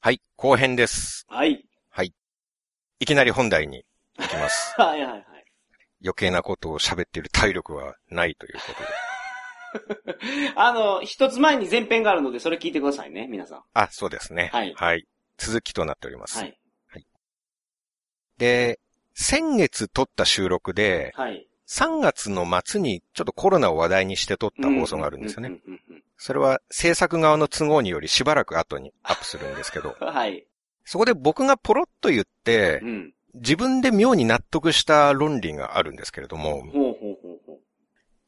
はい、後編です。はい。いきなり本題に行きます。はいはいはい。余計なことを喋っている体力はないということで。あの、一つ前に前編があるので、それ聞いてくださいね、皆さん。あ、そうですね。はい続きとなっております。はい。で、先月撮った収録で、はい。3月の末にちょっとコロナを話題にして撮った放送があるんですよね。うんうんうんそれは制作側の都合によりしばらく後にアップするんですけど、うん。はい。そこで僕がポロッと言ってう、ん。自分で妙に納得した論理があるんですけれども、ほうほうほうほう。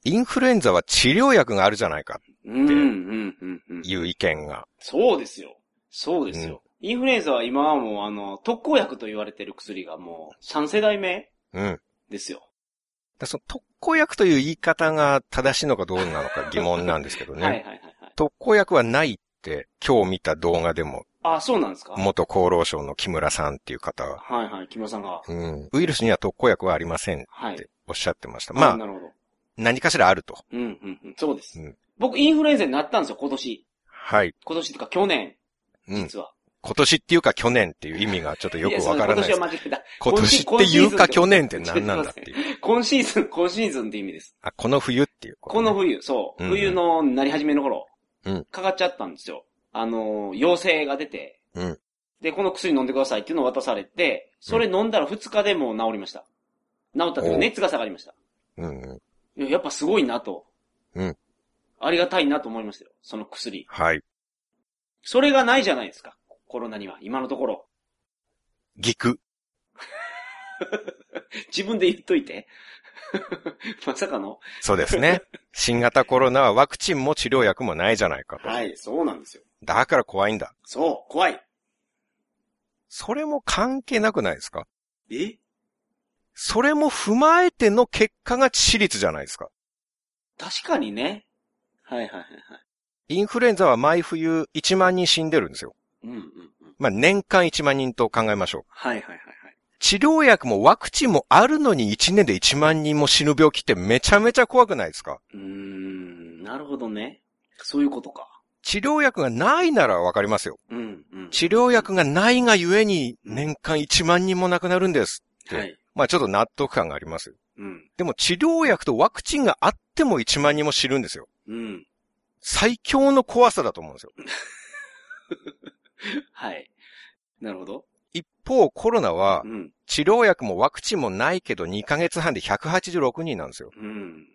インフルエンザは治療薬があるじゃないかうん、うん、うん、うん。という意見が。そうですよ。そうですよ。インフルエンザは今はもう、あの、特効薬と言われてる薬がもう、3世代目うん。ですよ。だその特効薬という言い方が正しいのかどうなのか 疑問なんですけどね。はいはいはいはい。特効薬はないって今日見た動画でもあ、そうなんですか？元厚労省の木村さんっていう方は、はいはい、木村さんが。うん、ウイルスには特効薬はありませんっはい。ておっしゃってました。まあ、なるほど。何かしらあると。うん、うん、うん。そうです。うん僕、インフルエンザになったんですよ、今年。はい。今年っていうか、去年、うん。実は。今年っていうか去年っていう意味がちょっとよくわからない今。年は間違えた。今年っていうか去年って何なんだっていう。今シーズン、今シーズンって意味です。あ、この冬っていうね、この冬、そう。うん冬のなり始めの頃、うんかかっちゃったんですよ。あの、陽性が出て、うんで、この薬飲んでくださいっていうのを渡されて、それ飲んだら2日でもう治りました。治ったというかお熱が下がりました。うんうん。やっぱすごいなと。うんありがたいなと思いましたよ。その薬。はい。それがないじゃないですか。コロナには、今のところ。ギク。自分で言っといて。まさかのそうですね。新型コロナはワクチンも治療薬もないじゃないかと。はい、そうなんですよ。だから怖いんだ。そう、怖い。それも関係なくないですか？え？それも踏まえての結果が致死率じゃないですか。確かにね。はいはいはいはい。インフルエンザは毎冬1万人死んでるんですよ。うんうんうん。まあ、年間1万人と考えましょう。はいはいはいはい。治療薬もワクチンもあるのに1年で1万人も死ぬ病気ってめちゃめちゃ怖くないですか？うーん、なるほどね。そういうことか。治療薬がないならわかりますよ。うんうん。治療薬がないがゆえに年間1万人も亡くなるんです。はい。まあちょっと納得感がありますよ。うん。でも治療薬とワクチンがあっても1万人も死ぬんですよ。うん。最強の怖さだと思うんですよ。はい。なるほど。一方コロナはうん。治療薬もワクチンもないけど2ヶ月半で186人なんですよ。うん。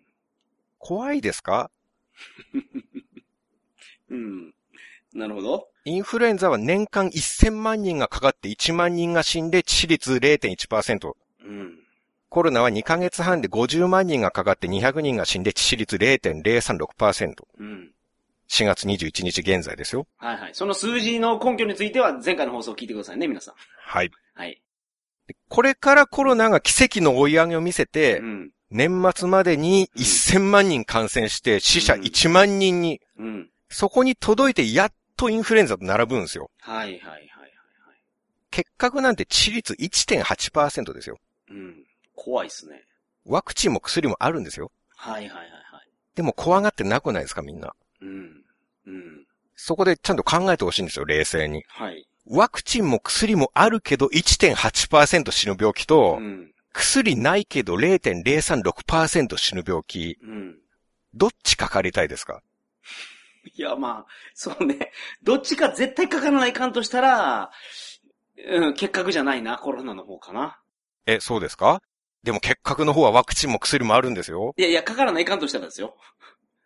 怖いですか？うん。なるほど。インフルエンザは年間1000万人がかかって1万人が死んで致死率0.1%。うん。コロナは2ヶ月半で50万人がかかって200人が死んで致死率0.036%。うん。4月21日現在ですよ。はいはい。その数字の根拠については前回の放送を聞いてくださいね、皆さん。はい。はい。これからコロナが奇跡の追い上げを見せてう、ん。年末までに1000万人感染して死者1万人に、うん。そこに届いてやっとインフルエンザと並ぶんですよ。はいはいはいはいはい。結核なんて致死率1.8%ですよ。うん。怖いっすね。ワクチンも薬もあるんですよ。はいはいはいはい。でも怖がってなくないですかみんな。うん。うん。そこでちゃんと考えてほしいんですよ、冷静に。はい。ワクチンも薬もあるけど1.8%死ぬ病気と、うん。薬ないけど0.036%死ぬ病気、うん。どっちかかりたいですか？いや、まあ、そうね。どっちか絶対かからないかんとしたら、うん、結核じゃないな、コロナの方かな。え、そうですか？でも結核の方はワクチンも薬もあるんですよ。いやいや、かからないかんとしたらですよ。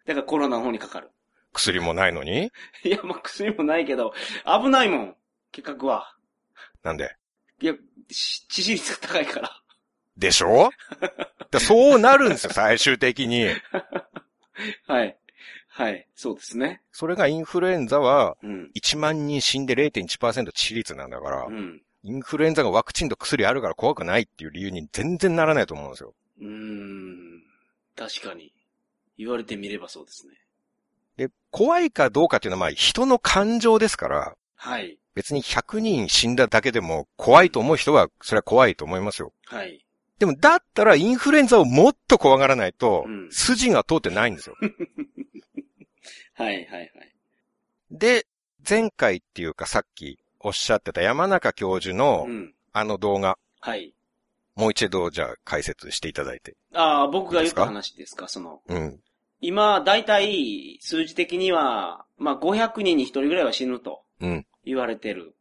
だからコロナの方にかかる。薬もないのに？いや、まあ、薬もないけど、危ないもん。結核は。なんで？いや、し致死率が高いから。でしょ？だそうなるんですよ、最終的に。はい。はい。そうですね。それがインフルエンザはうん。1万人死んで0.1%致死率なんだからう、ん。インフルエンザがワクチンと薬あるから怖くないっていう理由に全然ならないと思うんですよ。うーん。確かに。言われてみればそうですね。で、怖いかどうかっていうのはまあ人の感情ですから、はい。別に100人死んだだけでも怖いと思う人はそれは怖いと思いますよ。はい。でもだったらインフルエンザをもっと怖がらないとうん、筋が通ってないんですよ。はい、はい、はい。で、前回っていうかさっきおっしゃってた山中教授のうん。あの動画、はい。もう一度じゃあ解説していただいて。ああ、僕が言った話ですか、その。うん。今、だいたい数字的には、まあ、500人に1人ぐらいは死ぬとうん。言われてる。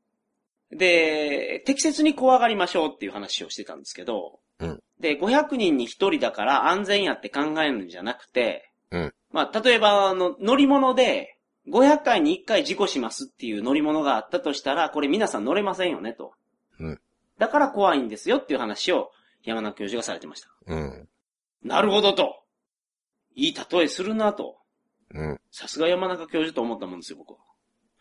で、適切に怖がりましょうっていう話をしてたんですけど、うんで、500人に1人だから安全やって考えるんじゃなくて、うんまあ、例えば、あの、乗り物で、500回に1回事故しますっていう乗り物があったとしたら、これ皆さん乗れませんよねと。うんだから怖いんですよっていう話を山中教授がされてました。うん。なるほどと。いい例えするなと。うん。さすが山中教授と思ったもんですよ、僕は。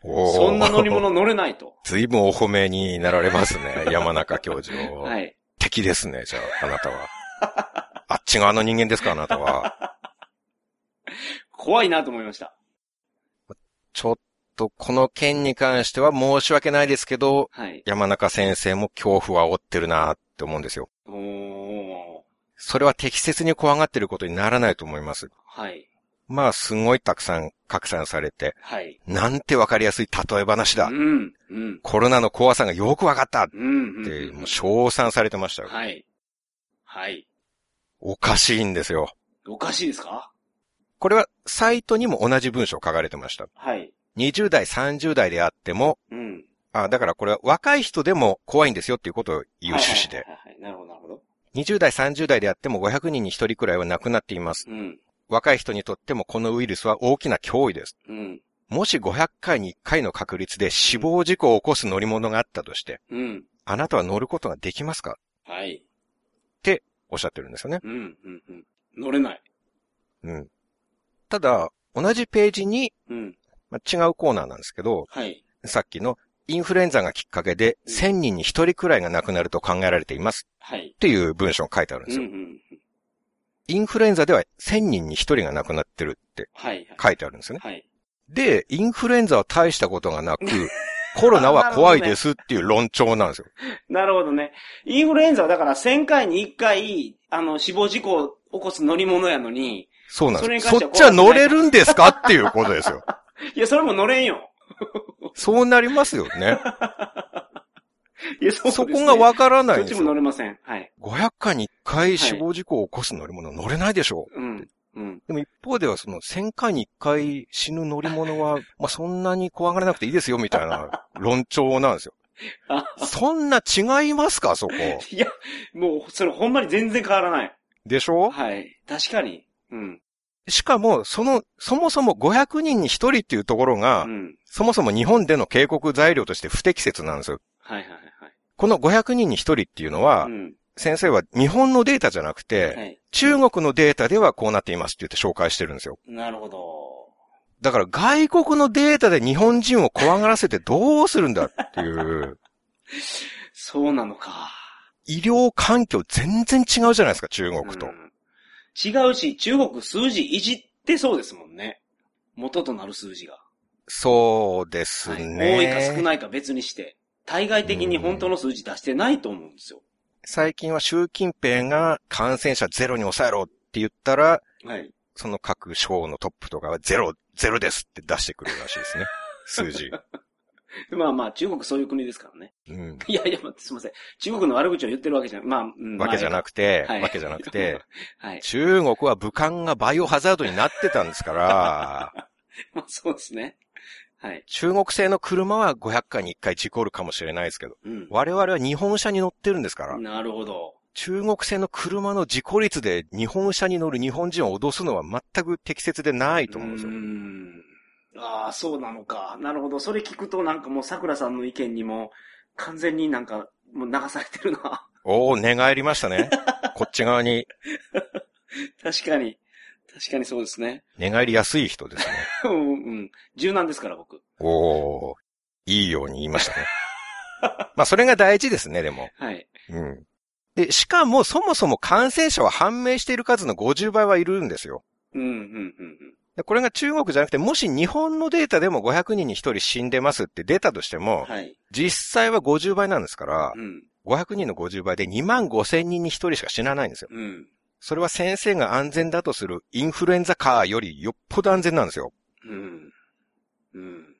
おーそんな乗り物乗れないと。随分お褒めになられますね。山中教授を。はい。敵ですね、じゃあ、あなたは。あっち側の人間ですか、あなたは。怖いなと思いました。ちょっと、この件に関しては申し訳ないですけど、はい。山中先生も恐怖は煽ってるなって思うんですよ。おー。それは適切に怖がってることにならないと思います。はい。まあ、すごいたくさん拡散されて、はい。なんてわかりやすい例え話だう。ん。うん。コロナの怖さがよくわかったっうん。て、うんもう称賛されてましたよ。はい。はい。おかしいんですよ。おかしいですか？これはサイトにも同じ文章書かれてました。はい。20代、30代であっても、うん。あ、だからこれは若い人でも怖いんですよっていうことを言う趣旨で。はいはいはいはい。なるほど、なるほど。20代、30代であっても500人に1人くらいは亡くなっています。うん。若い人にとってもこのウイルスは大きな脅威です。うん。もし500回に1回の確率で死亡事故を起こす乗り物があったとして、うん。あなたは乗ることができますか？はい。おっしゃってるんですよね。うん。うん。うん。乗れない。うん。ただ、同じページに、うん。まあ、違うコーナーなんですけど、はい。さっきのインフルエンザがきっかけでうん1000人に1人くらいが亡くなると考えられていますはい。っていう文章が書いてあるんでうん。うすよ。ん。インフルエンザでは1000人に1人が亡くなってるってはい。書いてあるんですよね。はい。で、インフルエンザは大したことがなく、コロナは怖いですっていう論調なんですよ。なるほどね。インフルエンザはだから1000回に1回、あの、死亡事故を起こす乗り物やのに、そうなんです。そそっちは乗れるんですか？っていうことですよ。いや、それも乗れんよ。そうなりますよね。いや、そうですそねこがわからないんですどっちも乗よ。れません。はい。500回に1回死亡事故を起こす乗り物乗れないでしょう。うん。うん。でも一方ではその1000回に1回死ぬ乗り物は、まあそんなに怖がらなくていいですよみたいな論調なんですよ。あ、そんな違いますかそこ？いや、もう、それほんまに全然変わらない。でしょ？はい。確かに。うん。しかも、その、そもそも500人に1人っていうところが、うん。そもそも日本での警告材料として不適切なんですよ。はいはいはい。この500人に1人っていうのは、うん。先生は日本のデータじゃなくて、はい。中国のデータではこうなっていますって言って紹介してるんですよ。なるほど。だから外国のデータで日本人を怖がらせてどうするんだっていう、そうなのか。医療環境全然違うじゃないですか、中国と。うん違うし、中国数字いじってそうですもんね。元となる数字が。そうですはいね。多いか少ないか別にして。対外的に本当の数字出してないと思うんですよ。最近は習近平が感染者ゼロに抑えろって言ったら、はい。その各省のトップとかはゼロ、ゼロですって出してくるらしいですね。数字。まあまあ、中国そういう国ですからね。うん。いやいや、まあすいません。中国の悪口を言ってるわけじゃ、まあ、うん、わけじゃなくくて、はいわけじゃなくて、はい。中国は武漢がバイオハザードになってたんですから、まあそうですね。はい。中国製の車は500回に1回事故るかもしれないですけど、うん。我々は日本車に乗ってるんですから、なるほど。中国製の車の事故率で日本車に乗る日本人を脅すのは全く適切でないと思うんですよ。うーんああ、そうなのか。なるほど。それ聞くとなんかもう桜さんの意見にも完全になんかもう流されてるな。おお、寝返りましたね。こっち側に 確かに。確かにそうですね。寝返りやすい人ですね。うん、うん。柔軟ですから僕。おお、いいように言いましたね。まあ、それが大事ですね、でも。はい。うん。で、しかも、そもそも感染者は判明している数の50倍はいるんですよ。うん、うん、うんでこれが中国じゃなくて、もし日本のデータでも500人に1人死んでますって出たとしてうん。も、はい。実際は50倍なんですからう、ん、500人の50倍で2万5千人に1人しか死なないんですよ。うん、それは先生が安全だとするインフルエンザカーよりよっぽど安全なんですよ。うん。うん。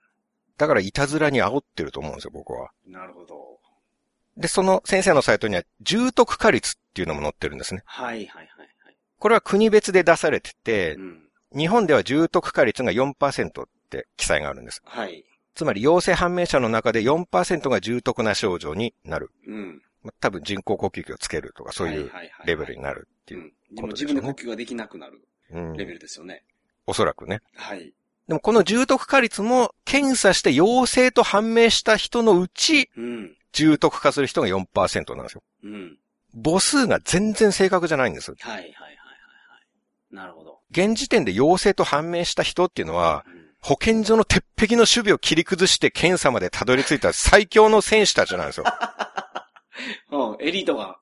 だからいたずらに煽ってると思うんですよ、僕は。なるほど。で、その先生のサイトには、重篤化率っていうのも載ってるんですね。はいはいはいはい。これは国別で出されててう、ん。日本では重篤化率が4%って記載があるんです。はい。つまり陽性判明者の中で4%が重篤な症状になる。うん。まあ多分人工呼吸器をつけるとかそういうレベルになるっていう。うん。でも自分で呼吸ができなくなるうんレベルですよね。おそらくね。はい。でもこの重篤化率も検査して陽性と判明した人のうちうん。重篤化する人が4%なんですよ。うん。母数が全然正確じゃないんです。はいはいはいはいはい。なるほど。現時点で陽性と判明した人っていうのは、うん保健所の鉄壁の守備を切り崩して検査までたどり着いた最強の選手たちなんですよ。うん、エリートが。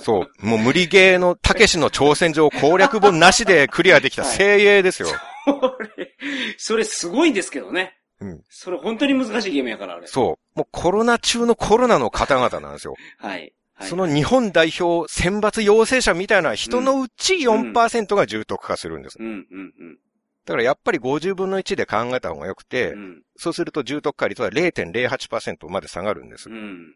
そう。もう無理ゲーのたけしの挑戦状を攻略本なしでクリアできた精鋭ですよ。それ、それすごいですけどね。うん。それ本当に難しいゲームやから、あれ。そう。もうコロナ中のコロナの方々なんですよ。はい。はい。その日本代表選抜陽性者みたいな人のうち4%が重篤化するんです。うん、うん、うん。だからやっぱり50分の1で考えた方が良くて、うん。そうすると重篤化率は0.08%まで下がるんですう。ん。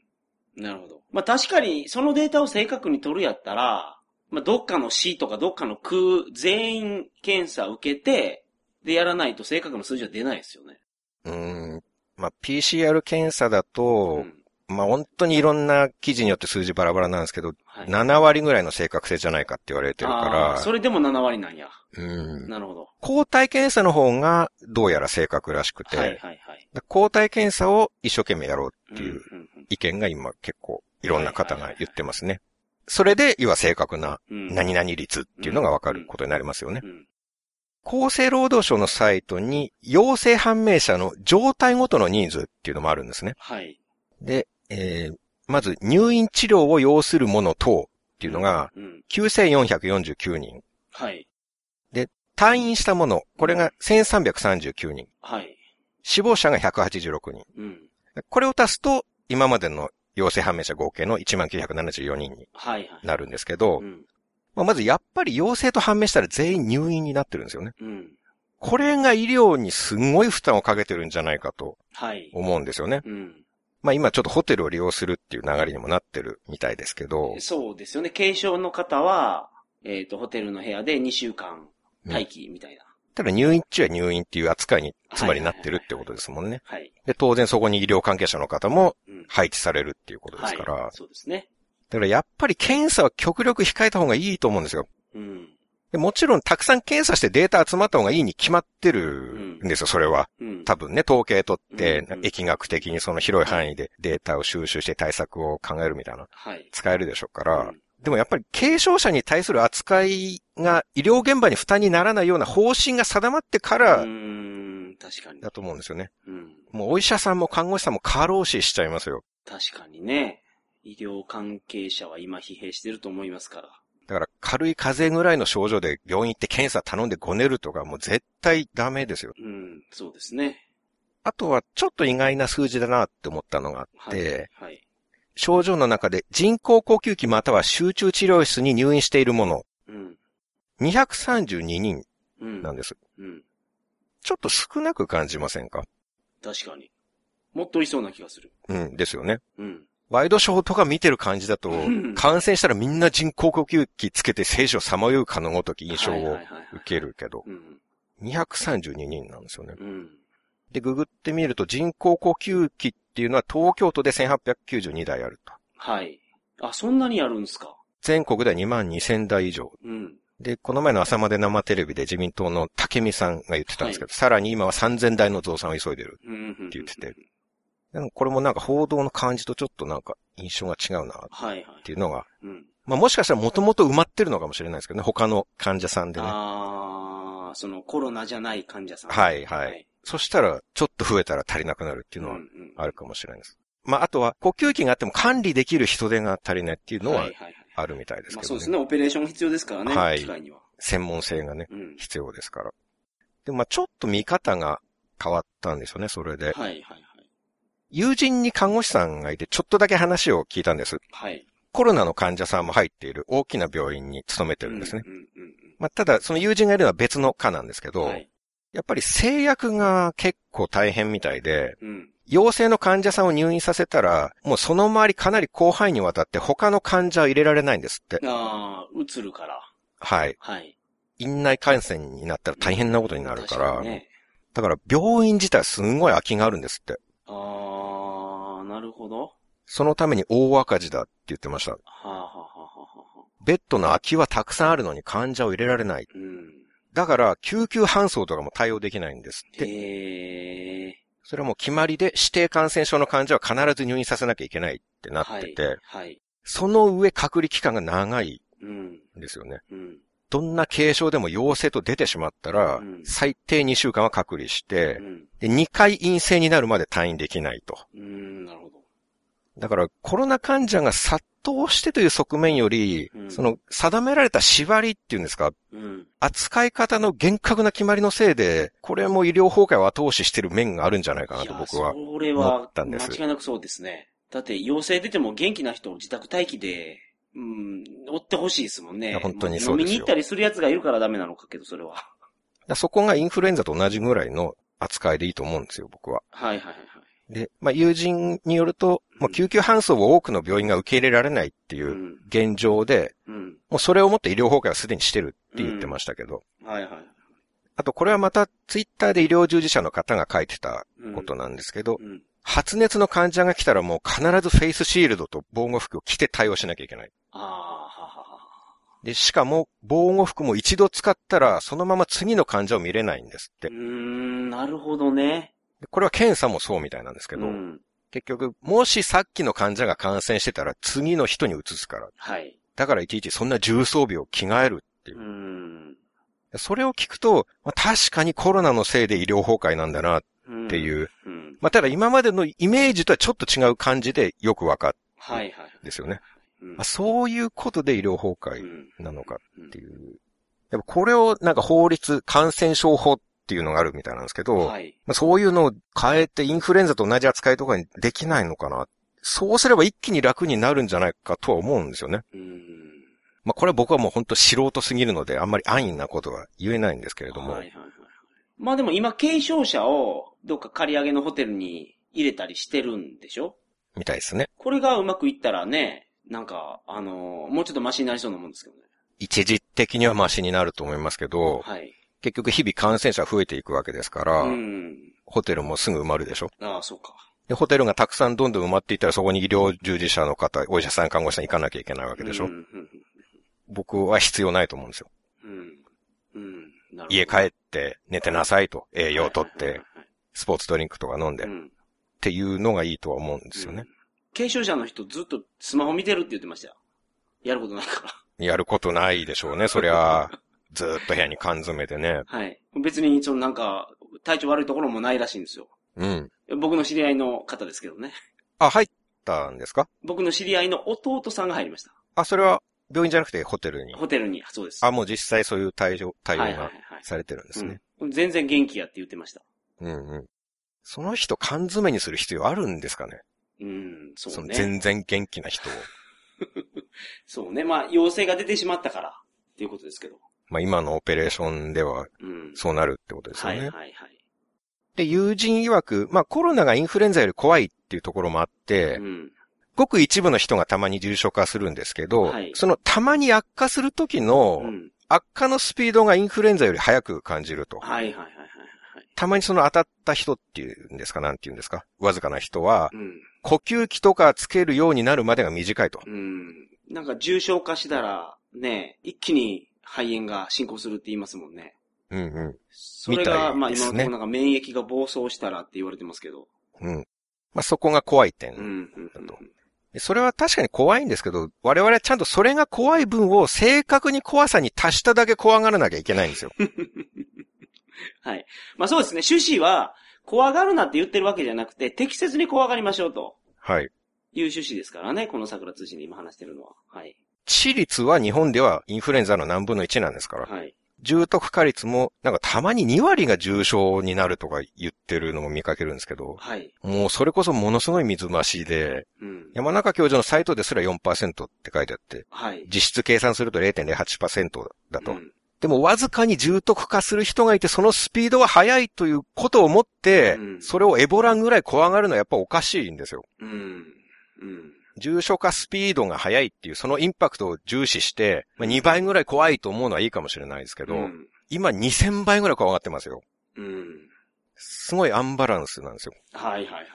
なるほど。まあ確かに、そのデータを正確に取るやったら、まあどっかの市とかどっかの区全員検査を受けて、でやらないと正確な数字は出ないですよね。うーん。まあ、PCR 検査だと、ん。まあ、本当にいろんな記事によって数字バラバラなんですけど、はい。7割ぐらいの正確性じゃないかって言われてるあかーそれでも7割なんや。ら、うん。なるほど。抗体検査の方がどうやら正確らしくて、はいはいはい。で抗体検査を一生懸命やろうっていううんうん意見が今結構いろんな方が言ってますね。それで、要は正確なうん。何々率っていうのがわかることになりますよね。うん。厚生労働省のサイトに陽性判明者の状態ごとの人数っていうのもあるんですね。はい。で、えー、まず入院治療を要する者等っていうのがうん。9449人。はい。退院した者、これが1339人。はい。死亡者が186人。うん。これを足すと、今までの陽性判明者合計の1974人にはいはい。なるんですけど、うん。まあまずやっぱり陽性と判明したら全員入院になってるんですよね。うん。これが医療にすごい負担をかけてるんじゃないかとはい。思うんですよね。うん。まあ今ちょっとホテルを利用するっていう流れにもなってるみたいですけど、そうですよね。軽症の方は、えっ、と、ホテルの部屋で2週間待機みたいな。ただ入院中は入院っていう扱いにつまりなってるってことですもんね。はい。で、当然そこに医療関係者の方もうん。配置されるっていうことですから、はい。そうですね。だからやっぱり検査は極力控えた方がいいと思うんですよ。うん。でもちろんたくさん検査してデータ集まった方がいいに決まってるんですよ、それは。うん。多分ね、統計取ってうんうん、疫学的にその広い範囲でデータを収集して対策を考えるみたいな、はい。使えるでしょうから、うんでもやっぱり軽症者に対する扱いが医療現場に負担にならないような方針が定まってかうら。確かに。だと思うんですよね。うん。もうお医者さんも看護師さんも過労死しちゃいますよ。確かにね。医療関係者は今疲弊してると思いますから。だから軽い風邪ぐらいの症状で病院行って検査頼んでごねるとかもう絶対ダメですよ。うん。そうですね。あとはちょっと意外な数字だなって思ったのがあっはい。て、はい。症状の中で人工呼吸器または集中治療室に入院しているもの、うん。232人うん。なんです。うん。ちょっと少なく感じませんか？確かに。もっといそうな気がする。うん、ですよね。うん。ワイドショーとか見てる感じだとうん、感染したらみんな人工呼吸器つけて生死をさまようかのごとき印象を受けるけど、うん。232人なんですよね。うん。で、ググってみると人工呼吸器っていうのは東京都で1892台あると。はい。あ、そんなにやるんすか全国では2万2000台以上。うん。で、この前の朝まで生テレビで自民党の竹見さんが言ってたんですけど、さらに今は3000台の増産を急いでる。うん。って言ってて。でもこれもなんか報道の感じとちょっとなんか印象が違うなっはいはい。ていうのが、うん。まあもしかしたらもともと埋まってるのかもしれないですけどね、他の患者さんでね。ああ、そのコロナじゃない患者さん。はいはいそしたら、ちょっと増えたら足りなくなるっていうのはうんうんあるかもしれないです。まああとは、呼吸器があっても管理できる人手が足りないっていうのははいはいはい。あるみたいですけどね。まあそうですね。オペレーション必要ですからね。はい機械には。専門性がね、うん。必要ですから。でもまあちょっと見方が変わったんですよね、それで。はいはいはい。友人に看護師さんがいて、ちょっとだけ話を聞いたんです。はい。コロナの患者さんも入っている大きな病院に勤めてるんですね。うんうんうんまあ、ただ、その友人がいるのは別の科なんですけど、うん。はい。やっぱり制約が結構大変みたいで、うん。陽性の患者さんを入院させたら、もうその周りかなり広範囲にわたって他の患者を入れられないんですって。ああ、映るから。はい。はい。院内感染になったら大変なことになるから、確にね。だから病院自体すんごい空きがあるんですって。ああ、なるほど。そのために大赤字だって言ってました。はあ、はあはあはあはあ、ベッドの空きはたくさんあるのに患者を入れられない。うん。だから、救急搬送とかも対応できないんですって。へえ。それはもう決まりで指定感染症の患者は必ず入院させなきゃいけないってなってて、はい。はい。その上隔離期間が長いうん。んですよね。うん。どんな軽症でも陽性と出てしまったら、うん最低2週間は隔離してう、ん。で2回陰性になるまで退院できないと。うん、なるほど。だからコロナ患者が殺到してという側面より、うんその定められた縛りっていうんですか、うん。扱い方の厳格な決まりのせいで、これも医療崩壊を後押ししてる面があるんじゃないかなと僕は。それ思はっ、たんです間違いなくそうですね。だって、陽性出ても元気な人を自宅待機で、うん、追ってほしいですもんね。本当にもそうですよ飲みに行ったりする奴がいるからダメなのかけど、それは。そこがインフルエンザと同じぐらいの扱いでいいと思うんですよ、僕は。はいはいはいはい。で、まあ、友人によると、もう救急搬送を多くの病院が受け入れられないっていううん現状で、うん。もうそれをもって医療崩壊はすでにしてるって言ってましたけど、はいはい。あとこれはまたツイッターで医療従事者の方が書いてたうんことなんですけど、うん。発熱の患者が来たらもう必ずフェイスシールドと防護服を着て対応しなきゃいけない。ああ、ははは。で、しかも防護服も一度使ったらそのまま次の患者を見れないんですってうー。ん、なるほどね。でこれは検査もそうみたいなんですけど、うん。結局、もしさっきの患者が感染してたら次の人に移すから。はい。だからいちいちそんな重装備を着替えるっていうう。ん。それを聞くと、まあ、確かにコロナのせいで医療崩壊なんだなっっていう。うん。まあ、ただ今までのイメージとはちょっと違う感じでよくわかるはいはい。んですよね。そういうことで医療崩う壊んなのかうんっていう。やっぱこれをなんか法律、感染症法っていうのがあるみたいなんですけど、はい。まあ、そういうのを変えてインフルエンザと同じ扱いとかにできないのかな。そうすれば一気に楽になるんじゃないかとは思うんですよね。うん。まあ、これは僕はもう本当素人すぎるので、あんまり安易なことは言えないんですけれども。はいはいはい。まあでも今、軽症者をどっか借り上げのホテルに入れたりしてるんでしょ？みたいですね。これがうまくいったらね、なんか、あのーもうちょっとマシになりそうなもんですけどね。一時的にはマシになると思いますけど、はい。結局日々感染者増えていくわけですから、うん。ホテルもすぐ埋まるでしょ？ああ、そうか。で、ホテルがたくさんどんどん埋まっていったらそこに医療従事者の方、お医者さん、看護師さん行かなきゃいけないわけでしょ？う僕は必要ないと思うんですよ。家帰って寝てなさいと、栄養とってスポーツドリンクとか飲んで、っうん。ていうのがいいとは思うんですよね。軽症者の人ずっとスマホ見てるって言ってましたよ。やることないから。やることないでしょうね、そりゃ、ずーっと部屋に缶詰でね。はい。別に、そのなんか、体調悪いところもないらしいんですよ。うん。僕の知り合いの方ですけどね。あ、入ったんですか？僕の知り合いの弟さんが入りました。あ、それは病院じゃなくてホテルに？ホテルに、そうです。あ、もう実際そういう対応、対応が。されてるんですね。うん。全然元気やって言ってました。うんうん。その人缶詰にする必要あるんですかね？うん、そのそうね。全然元気な人を。そうね。まあ、陽性が出てしまったから、っていうことですけど。まあ今のオペレーションではうん。そうなるってことですよね。はいはいはい。で、友人曰く、まあコロナがインフルエンザより怖いっていうところもあって、うん。ごく一部の人がたまに重症化するんですけど、はいそのたまに悪化する時のうん。悪化のスピードがインフルエンザより速く感じると。はいはいはいはいはい。たまにその当たった人っていうんですか、なんて言うんですか？わずかな人は、うん。呼吸器とかつけるようになるまでが短いと。うん。なんか重症化したら、ね、一気に肺炎が進行するって言いますもんね。うんうそれが、まあ今のところなんか免疫が暴走したらって言われてますけど。ん。うん。まあ、そこが怖い点。うん。うんうんだとでそれは確かに怖いんですけど、我々はちゃんとそれが怖い分を正確に怖さに達しただけ怖がらなきゃいけないんですよ。はい。まあそうですね。趣旨は、怖がるなって言ってるわけじゃなくて、適切に怖がりましょうとはい。いう趣旨ですからね。この桜通信で今話してるのは。はい。致率は日本ではインフルエンザの何分の1なんですから。はい。重篤化率も、なんかたまに2割が重症になるとか言ってるのも見かけるんですけど、はい。もうそれこそものすごい水増しで、うん。山中教授のサイトですら4%って書いてあって、はい。実質計算すると0.08%だと。うんでもわずかに重篤化する人がいて、そのスピードは速いということをもって、うんそれをエボランぐらい怖がるのはやっぱおかしいんですよ。うん。うん。重症化スピードが速いっていう、そのインパクトを重視して、まあ、2倍ぐらい怖いと思うのはいいかもしれないですけど、うん。今2000倍ぐらい怖がってますよ。うん。すごいアンバランスなんですよ。はいはいはいはい。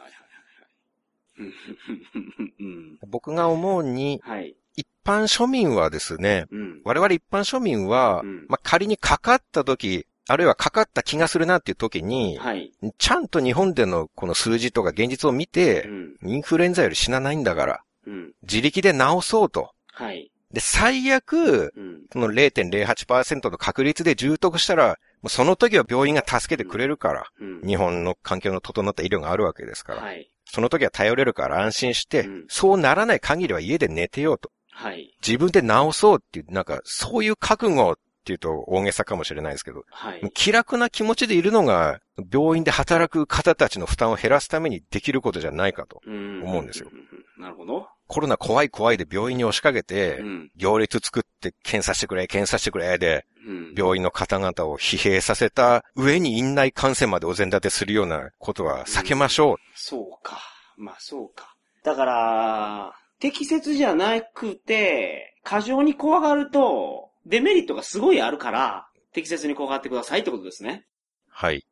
僕が思うに、はい。一般庶民はですね、うん。我々一般庶民は、うんまあ、仮にかかった時、あるいはかかった気がするなっていう時に、はい。ちゃんと日本でのこの数字とか現実を見うて、ん。インフルエンザより死なないんだから、うん。自力で治そうと。はい。で、最悪、うん。その0.08%の確率で重篤したら、もうその時は病院が助けてくれるから、うん。日本の環境の整った医療があるわけですから、はい。その時は頼れるから安心して、うんそうならない限りは家で寝てようと。はい。自分で治そうっていう、なんか、そういう覚悟っていうと大げさかもしれないですけど、はい。気楽な気持ちでいるのが、病院で働く方たちの負担を減らすためにできることじゃないかと。うん思うんですよ。なるほど。コロナ怖い怖いで病院に押しかけて、うん。行列作って検査してくれ、検査してくれで、うん。病院の方々を疲弊させた上に院内感染までお膳立てするようなことは避けましょう。そうか。まあそうか。だから、適切じゃなくて、過剰に怖がると、デメリットがすごいあるから、適切に怖がってくださいってことですね。はい。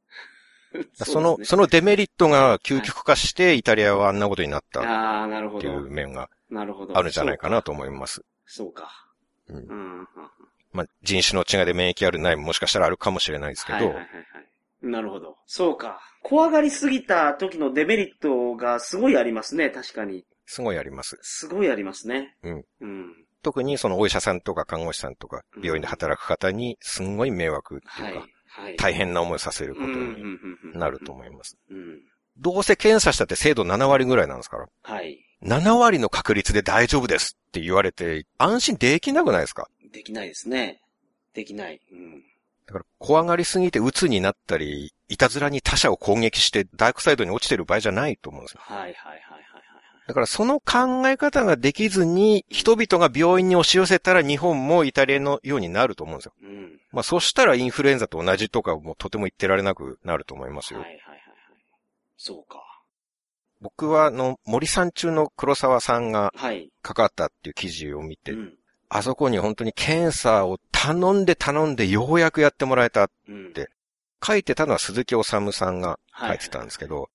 そ その、そのデメリットが究極化して、イタリアはあんなことになったっああ、なるほていうど。面が。あるんじゃないかなと思います。そうか。うん。まあ、人種の違いで免疫あるないももしかしたらあるかもしれないですけど、はいはいはいはい。なるほど。そうか。怖がりすぎた時のデメリットがすごいありますね、確かに。すごいあります。すごいありますね。うん。うん。特にそのお医者さんとか看護師さんとか病院で働く方にすんごい迷惑ってはいいうか、。はい。大変な思いさせることになると思います。うん。どうせ検査したって精度7割ぐらいなんですから。はい。7割の確率で大丈夫ですって言われて安心できなくないですか？できないですね。できない。うん。だから怖がりすぎて鬱になったり、いたずらに他者を攻撃してダークサイドに落ちてる場合じゃないと思うんですよ。はいはいはい。だからその考え方ができずに人々が病院に押し寄せたら日本もイタリアのようになると思うんですよ。うん。まあそしたらインフルエンザと同じとかもとても言ってられなくなると思いますよ。はいはいはいはい。そうか。僕はあの森さん中の黒沢さんがはい。関わったっていう記事を見て、うん。あそこに本当に検査を頼んで頼んでようやくやってもらえた。うん。で書いてたのは鈴木治さんが書いてたんですけど、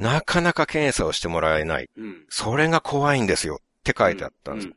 なかなか検査をしてもらえない。うん。それが怖いんですよって書いてあったんですよ。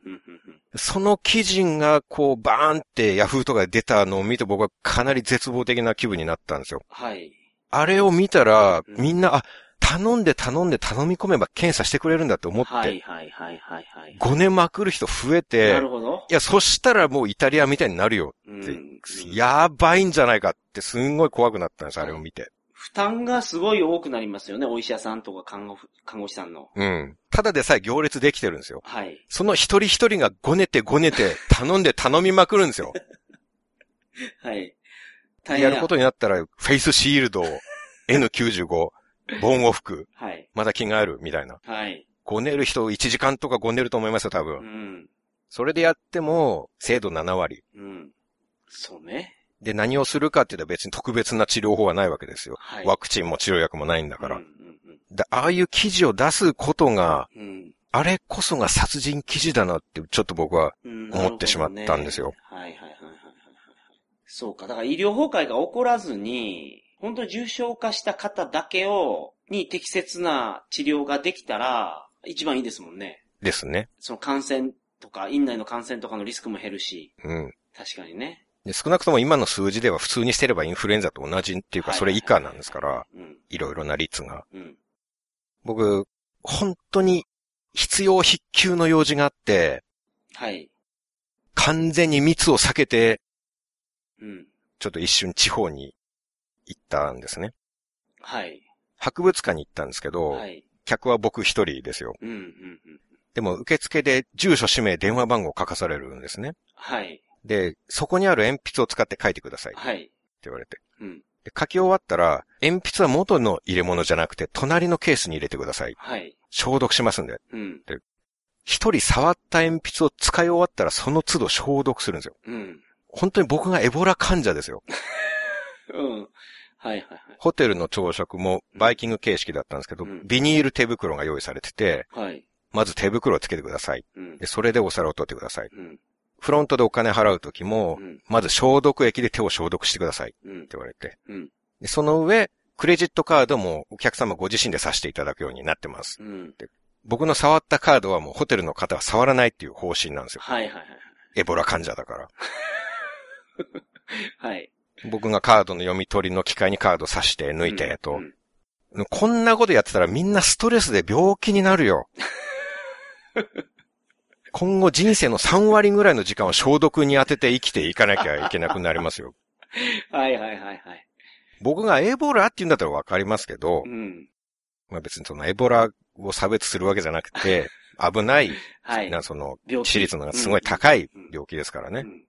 その記事がこうバーンってヤフーとかで出たのを見て僕はかなり絶望的な気分になったんですよ。はい。あれを見たらうんみんな、あ、頼んで頼んで頼み込めば検査してくれるんだって思って、はいはいはいはいはい。ごねまくる人増えてなる、ほど。いや、そしたらもうイタリアみたいになるよって、うんやばいんじゃないかってすんごい怖くなったんです、あれを見て。負担がすごい多くなりますよね。お医者さんとか看護婦、看護師さんの。うん。ただでさえ行列できてるんですよ。はい。その一人一人がごねてごねて頼んで頼みまくるんですよ。はい。やることになったら、フェイスシールド、N95、防護服、はい。まだ着替えるみたいな。はい。ごねる人1時間とかごねると思いますよ、多う分。ん。それでやっても、精度7割。うん。そうね。で、何をするかっていうと別に特別な治療法はないわけですよ。はい。ワクチンも治療薬もないんだから。うんでああいう記事を出すことが、うんうん。あれこそが殺人記事だなって、ちょっと僕は、うん。思ってしまったんですよはいはいはいはい。そうか。だから医療崩壊が起こらずに、本当に重症化した方だけを、に適切な治療ができたら、一番いいですもんね。ですね。その感染とか、院内の感染とかのリスクも減るし、うん。確かにね。で少なくとも今の数字では普通にしてればインフルエンザと同じっていうか、はいそれ以下なんですから、うん。いろいろな率が。うん。僕、本当に必要必求の用事があって、はい。完全に密を避けて、うん。ちょっと一瞬地方に行ったんですね。はい。博物館に行ったんですけど、はい。客は僕一人ですよ。うん、うん、うん。でも受付で住所、氏名、電話番号を書かされるんですね。はい。で、そこにある鉛筆を使って書いてくださいってはい。言われて。うん。で書き終わったら、鉛筆は元の入れ物じゃなくて、隣のケースに入れてください。はい。消毒しますんで。うん。一人触った鉛筆を使い終わったら、その都度消毒するんですよ。うん。本当に僕がエボラ患者ですよ。うん。はいはいはい。ホテルの朝食もバイキング形式だったんですけど、うんビニール手袋が用意されてて、はい。まず手袋をつけてください。うんで。それでお皿を取ってください。うん。フロントでお金払うときも、うん。まず消毒液で手を消毒してくださいってうん。言われて。うん。でその上、クレジットカードもお客様ご自身で刺していただくようになってます。うん。僕の触ったカードはもうホテルの方は触らないっていう方針なんですよ。はいはいはい。エボラ患者だから。はい。僕がカードの読み取りの機械にカード刺して抜いてとう。んこんなことやってたらみんなストレスで病気になるよ。今後人生の3割ぐらいの時間を消毒に当てて生きていかなきゃいけなくなりますよ。はいはいはいはい。僕がエボラって言うんだったらわかりますけどう、ん。まあ別にそのエボラを差別するわけじゃなくて、危ない、はい。なその、病致死率のがすごい高い病気ですからね。うん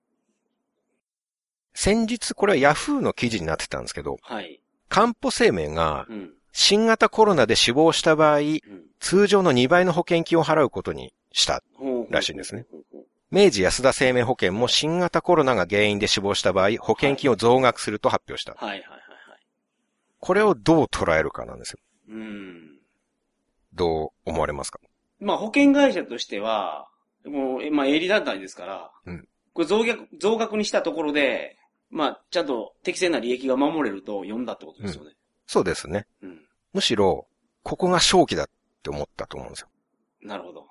先日これはヤフーの記事になってたんですけど、はい。漢方生命がうん。新型コロナで死亡した場合、うん。通常の2倍の保険金を払うことにした。らしいんですね。明治安田生命保険も新型コロナが原因で死亡した場合、保険金を増額すると発表した。うはいはいはいはい。これをどう捉えるかなんですよ。うん。どう思われますか？まあ保険会社としては、もう、えまあ営利団体ですから、うんこれ増額、増額にしたところで、まあちゃんと適正な利益が守れると読んだってことですよね。そうですね。うん。むしろ、ここが正気だって思ったと思うんですよ。なるほど。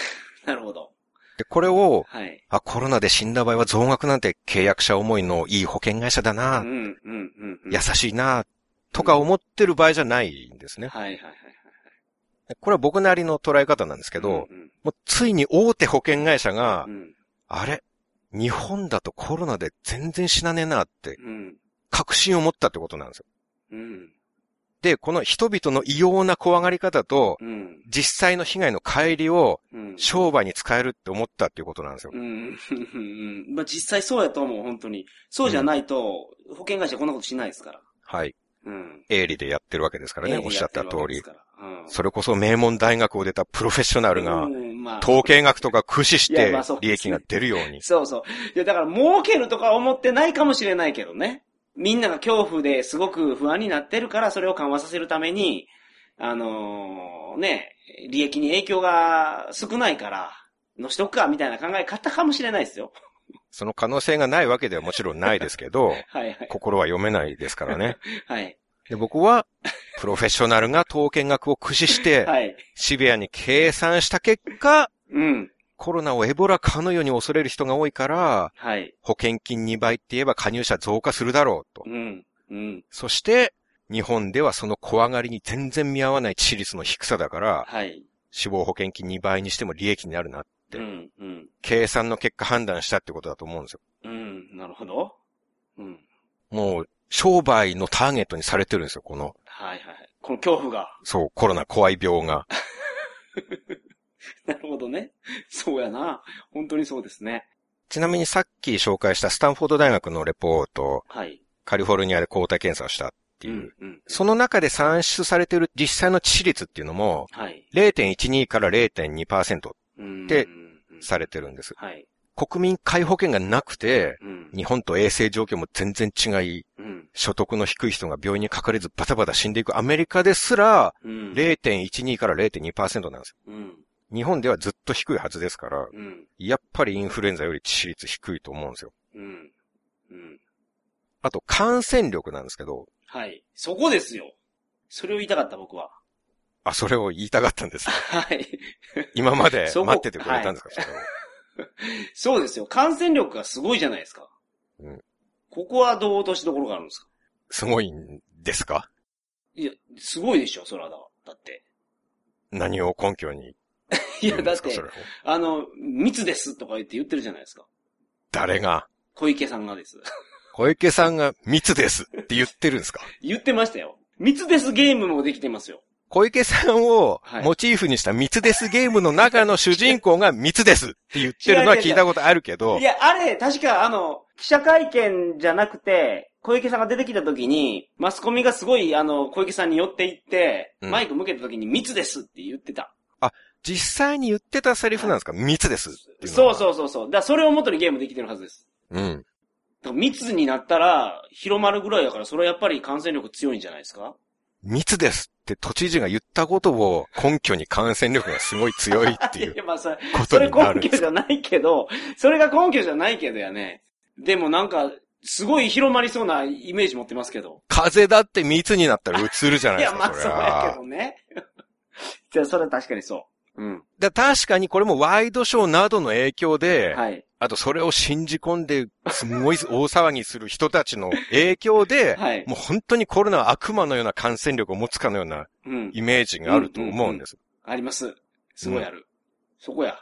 なるほど。で、これを、はい。あ、コロナで死んだ場合は増額なんて契約者思いのいい保険会社だうな、ん、うん、うん。うん優しいな、とか思ってる場合じゃないんですね。はいはいはいはい。これは僕なりの捉え方なんですけど、うんもうついに大手保険会社がう、ん、あれ？日本だとコロナで全然死なねえなってうん、確信を持ったってことなんですよ。うん、で、この人々の異様な怖がり方と、うん、実際の被害の乖離をうん。商売に使えるって思ったっていうことなんですよ。うん。まあ実際そうやと思う、本当に。そうじゃないと、保険会社こんなことしないですから。はい。うん。営利でやってるわけですからね、おっしゃった通り。うん。それこそ名門大学を出たプロフェッショナルが統計学とか駆使して利益が出るように。そうそう。いや、だから儲けるとか思ってないかもしれないけどね。みんなが恐怖ですごく不安になってるから、それを緩和させるために、あのーね、利益に影響が少ないから、のしとくか、みたいな考え方かもしれないですよ。その可能性がないわけではもちろんないですけど、はいはい。心は読めないですからね。はい。で僕は、プロフェッショナルが統計学を駆使して、はい。シビアに計算した結果、うん。コロナをエボラかのように恐れる人が多いから、はい。保険金2倍って言えば加入者増加するだろうとう。ん。うん。そして、日本ではその怖がりに全然見合わない致死率の低さだから、はい。死亡保険金2倍にしても利益になるなって、うん。うん。計算の結果判断したってことだと思うんですよ。うん。なるほど。うん。もう、商売のターゲットにされてるんですよ、この、はいはい。この恐怖が。そう、コロナ怖い病が。なるほどね。そうやな。本当にそうですね。ちなみにさっき紹介したスタンフォード大学のレポート、はい。カリフォルニアで抗体検査をしたっていう。うん。うん。その中で算出されている実際の致死率っていうのも、はい。0.12から0.2%うんでうんされてるんです。はい。国民皆保険がなくて、うん。日本と衛生状況も全然違い、うん。所得の低い人が病院にかかれずバタバタ死んでいくアメリカですら、うん。0.12から0.2%なんですよ。うん。日本ではずっと低いはずですから、うん。やっぱりインフルエンザより致死率低いと思うんですよ。うん。うん。あと感染力なんですけど、はい。そこですよ。それを言いたかった僕は。あ、それを言いたかったんです。はい。今まで待っててくれたんですか、それを。そうですよ。感染力がすごいじゃないですか。うんここはどう落としどころがあるんですか？すごいんですか？いや、すごいでしょ、そらだ。だって。何を根拠に？いや、だってあの、密ですとか言って言ってるじゃないですか。誰が？小池さんがです。小池さんが密ですって言ってるんですか？言ってましたよ。密ですゲームもできてますよ。小池さんをはいモチーフにした密ですゲームの中の主人公が密ですって言ってるのは聞いたことあるけどい、や、あれ、確かあの、記者会見じゃなくて、小池さんが出てきた時に、マスコミがすごい、あの、小池さんに寄って行って、うんマイク向けた時に密ですって言ってた。実際に言ってたセリフなんですか？密ですっていうのそうは。そうそうそう。だからそれを元にゲームできてるはずです。うん。だから密になったら広まるぐらいだから、それはやっぱり感染力強いんじゃないですか？密ですって都知事が言ったことを根拠に感染力がすごい強いっていう いや、まあそれ、それ根拠じゃないけど、それが根拠じゃないけどやね。でもなんか、すごい広まりそうなイメージ持ってますけど。風邪だって密になったら移るじゃないいや、ですか。まあそうやけどね。じゃあ、それは確かにそう。うん。だ確かにこれもワイドショーなどの影響で、はい。あとそれを信じ込んで、すごい大騒ぎする人たちの影響で、はい。もう本当にコロナは悪魔のような感染力を持つかのようなうん。イメージがあると思うんです。あります。すごいある。そこや。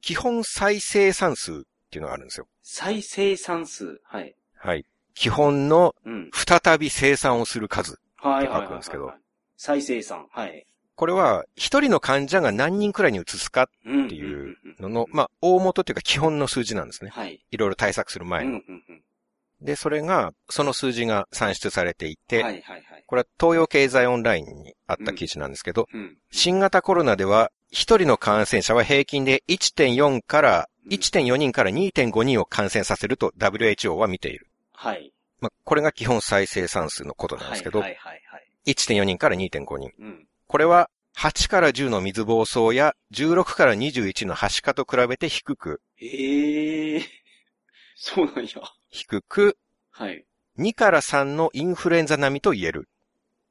基本再生産数っていうのがあるんですよ。再生産数？はい。はい。基本のうん。再び生産をする数。はい書くんですけどはい。再生産。はい。これは、一人の患者が何人くらいに移すかっうん。ていううんのの、まあ、大元というか基本の数字なんですね。はい。いろいろ対策する前の。で、それが、その数字が算出されていて、はいはいはい。これは東洋経済オンラインにあった記事なんですけど、うん。新型コロナでは、一人の感染者は平均で1.4から、1.4人から2.5人を感染させると WHO は見ている。はい。まあ、これが基本再生産数のことなんですけど、はいはいはいはい。1.4人から2.5人。うん。これは、8から10の水暴走や16から21のはしかと比べて低く、ええー。そうなんや。低く、はい。2から3のインフルエンザ並みと言える。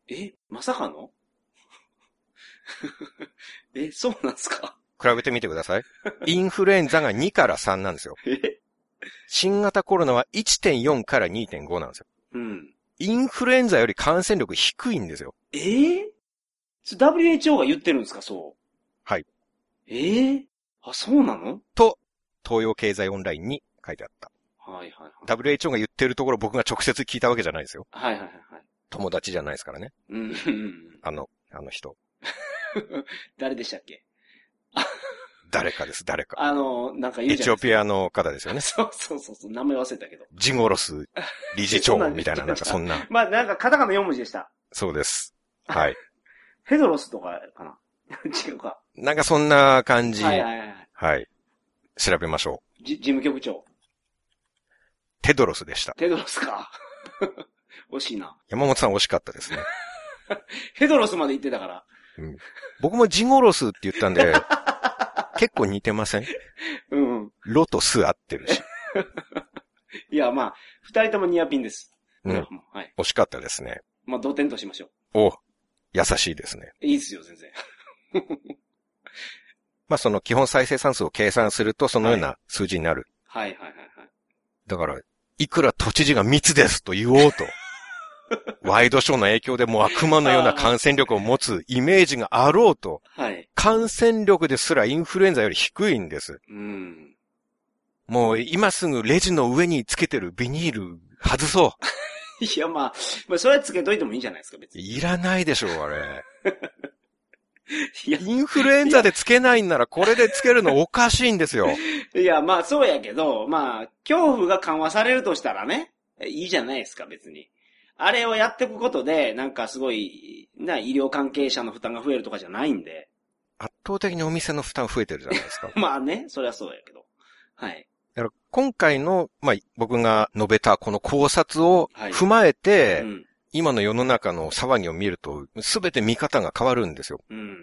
え、まさかの？え、そうなんすか？比べてみてください。インフルエンザが2から3なんですよ。え？新型コロナは1.4から2.5なんですよ。うん。インフルエンザより感染力低いんですよ。ええそれ WHO が言ってるんですか？そう。はい。ええあ、そうなの？と、東洋経済オンラインに書いてあった。はいはいはい。WHO が言ってるところ僕が直接聞いたわけじゃないですよ。はいはいはいはい。友達じゃないですからね。うん。あの、あの人。誰でしたっけ？誰かです、誰か。あの、なんかいるエ。チオピアの方ですよね。そうそうそうそう、名前忘れたけど。ジゴロス 理事長みたいな、なんかそんな。まあなんかカタカナ4文字でした。そうです。はい。ヘドロスとかかな？違うか。なんかそんな感じ。はいはいはい。はい。調べましょう。じ事務局長。テドロスでした。テドロスか。惜しいな。山本さん惜しかったですね。ヘドロスまで言ってたから。僕もジゴロスって言ったんで、結構似てません？うんうん。ロとス合ってるし。いや、まあ、二人ともニアピンです。うん。はい。惜しかったですね。まあ、同点としましょお、優しいですね。う。いいですよ、全然。まあその基本再生産数を計算するとそのような数字になる。はいはいはいはい。だから、いくら都知事が密ですと言おうと、ワイドショーの影響でもう悪魔のような感染力を持つイメージがあろうと、はい。感染力ですらインフルエンザより低いんです。うん。もう今すぐレジの上につけてるビニール外そ いや、まあ、まあ、それはつけといてもいいんじゃないですか、別う。に。いらないでしょう、あれ。いや、インフルエンザでつけないんならこれでつけるのおかしいんですよ。いや、まあ、そうやけど、まあ、恐怖が緩和されるとしたらね、いいじゃないですか、別に。あれをやっていくことで、なんかすごい、な、医療関係者の負担が増えるとかじゃないんで。圧倒的にお店の負担増えてるじゃないですか。まあね、そりゃそうやけど。はい。だから今回の、まあ、僕が述べたこの考察をはい踏まえて、うん。今の世の中の騒ぎを見ると、すべて見方が変わるんですよ。うん。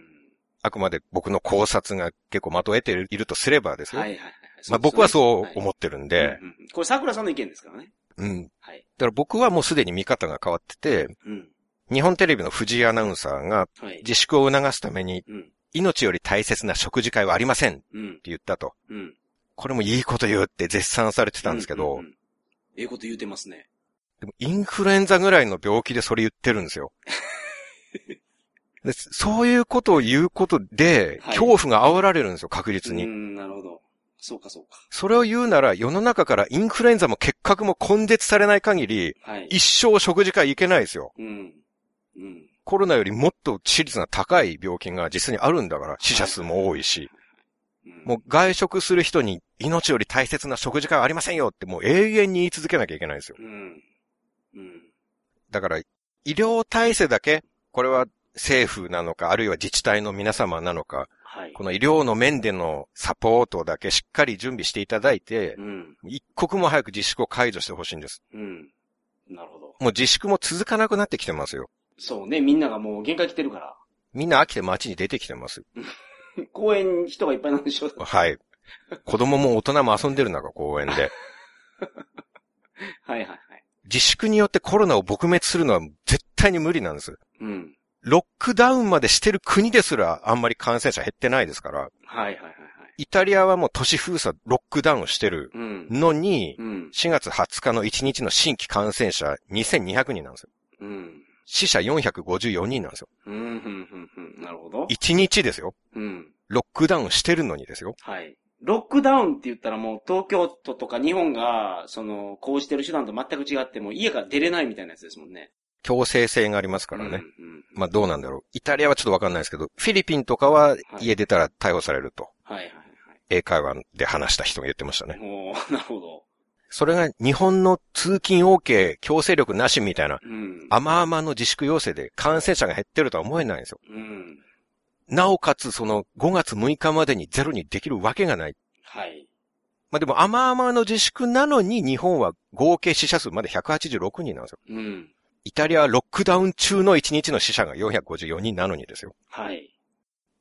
あくまで僕の考察が結構まとえているとすればですよ。はいはいはい。まあ僕はそうはい思ってるんうんで、うんうんこれ桜さんの意見ですからね。うん。はい。だから僕はもうすでに見方が変わってて、うん。日本テレビの藤井アナウンサーがはい。自粛を促すために、うん。命より大切な食事会はありませんってうん。言ったと。うん。これもいいこと言うって絶賛されてたんですけど、うううんええこと言うてますね。でもインフルエンザぐらいの病気でそれ言ってるんですよ。でそういうことを言うことで、はい恐怖が煽られるんですよ、確実に。うん、なるほど。そうかそうか。それを言うなら、世の中からインフルエンザも結核も根絶されない限り、はい。一生食事会行けないですよ。うん。うん。コロナよりもっと致死率が高い病気が実際にあるんだから、死者数も多いし。うんもう外食する人に命より大切な食事会はありませんよってもう永遠に言い続けなきゃいけないんですよ。うん。うん。だから、医療体制だけ、これは政府なのか、あるいは自治体の皆様なのか、はい。この医療の面でのサポートだけしっかり準備していただいてう、ん。一刻も早く自粛を解除してほしいんです。うん。なるほど。もう自粛も続かなくなってきてますよ。そうね、みんながもう限界来てるから。みんな飽きて街に出てきてます。公園人がいっぱいなんでしょはい。子供も大人も遊んでる中、公園で。はいはいはい。自粛によってコロナを撲滅するのは絶対に無理なんです。うん。ロックダウンまでしてる国ですらあんまり感染者減ってないですから、はいはいはいはい。イタリアはもう都市封鎖、ロックダウンしてるうん。のに、うん。4月20日の1日の新規感染者2200人なんですよ。うん。死者454人なんですよ。うん、うん、うん、うん。なるほど。1日ですよ。うん。ロックダウンしてるのにですよ。はい。ロックダウンって言ったらもう東京都とか日本が、その、こうしてる手段と全く違っても家から出れないみたいなやつですもんね。強制性がありますからね。うんうん。まあどうなんだろう。イタリアはちょっとわかんないですけど、フィリピンとかは家出たら逮捕されると、はいはいはい。英会話で話した人が言ってましたね。おー なるほど。それが日本の通勤 OK 強制力なしみたいなうん。甘々の自粛要請で感染者が減ってるとは思えないんですよ。うん。なおかつその5月6日までにゼロにできるわけがない。はい。まあでも甘々の自粛なのに日本は合計死者数まで186人なんですよ。うん。イタリアはロックダウン中の1日の死者が454人なのにですよ。はい。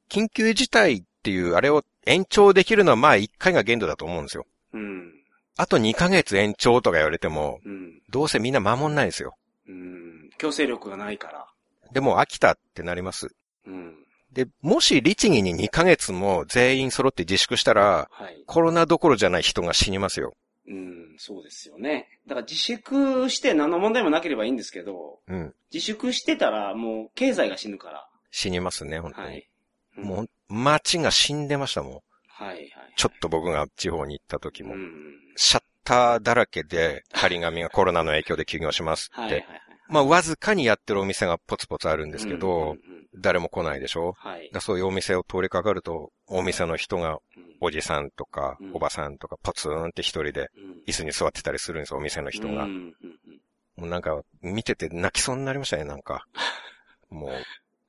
緊急事態っていうあれを延長できるのはまあ1回が限度だと思うんですよ。うん。あと2ヶ月延長とか言われても、うん。どうせみんな守んないですよ。うん。強制力がないから。でも飽きたってなります。うん。で、もし律儀に2ヶ月も全員揃って自粛したら、はい。コロナどころじゃない人が死にますよ。うん、そうですよね。だから自粛して何の問題もなければいいんですけど、うん。自粛してたらもう経済が死ぬから。死にますね、本当に。はい。うんもう、街が死んでましたもん。はいはい。ちょっと僕が地方に行った時も。うん。シャッターだらけで、張り紙がコロナの影響で休業しますって。まあ、わずかにやってるお店がポツポツあるんですけど、誰も来ないでしょ？はい。だそういうお店を通りかかると、お店の人が、うんおじさんとかうん、おばさんとか、ポツンって一人で、うん椅子に座ってたりするんですよ、お店の人が。もうなんか、見てて泣きそうになりましたね、なんか。も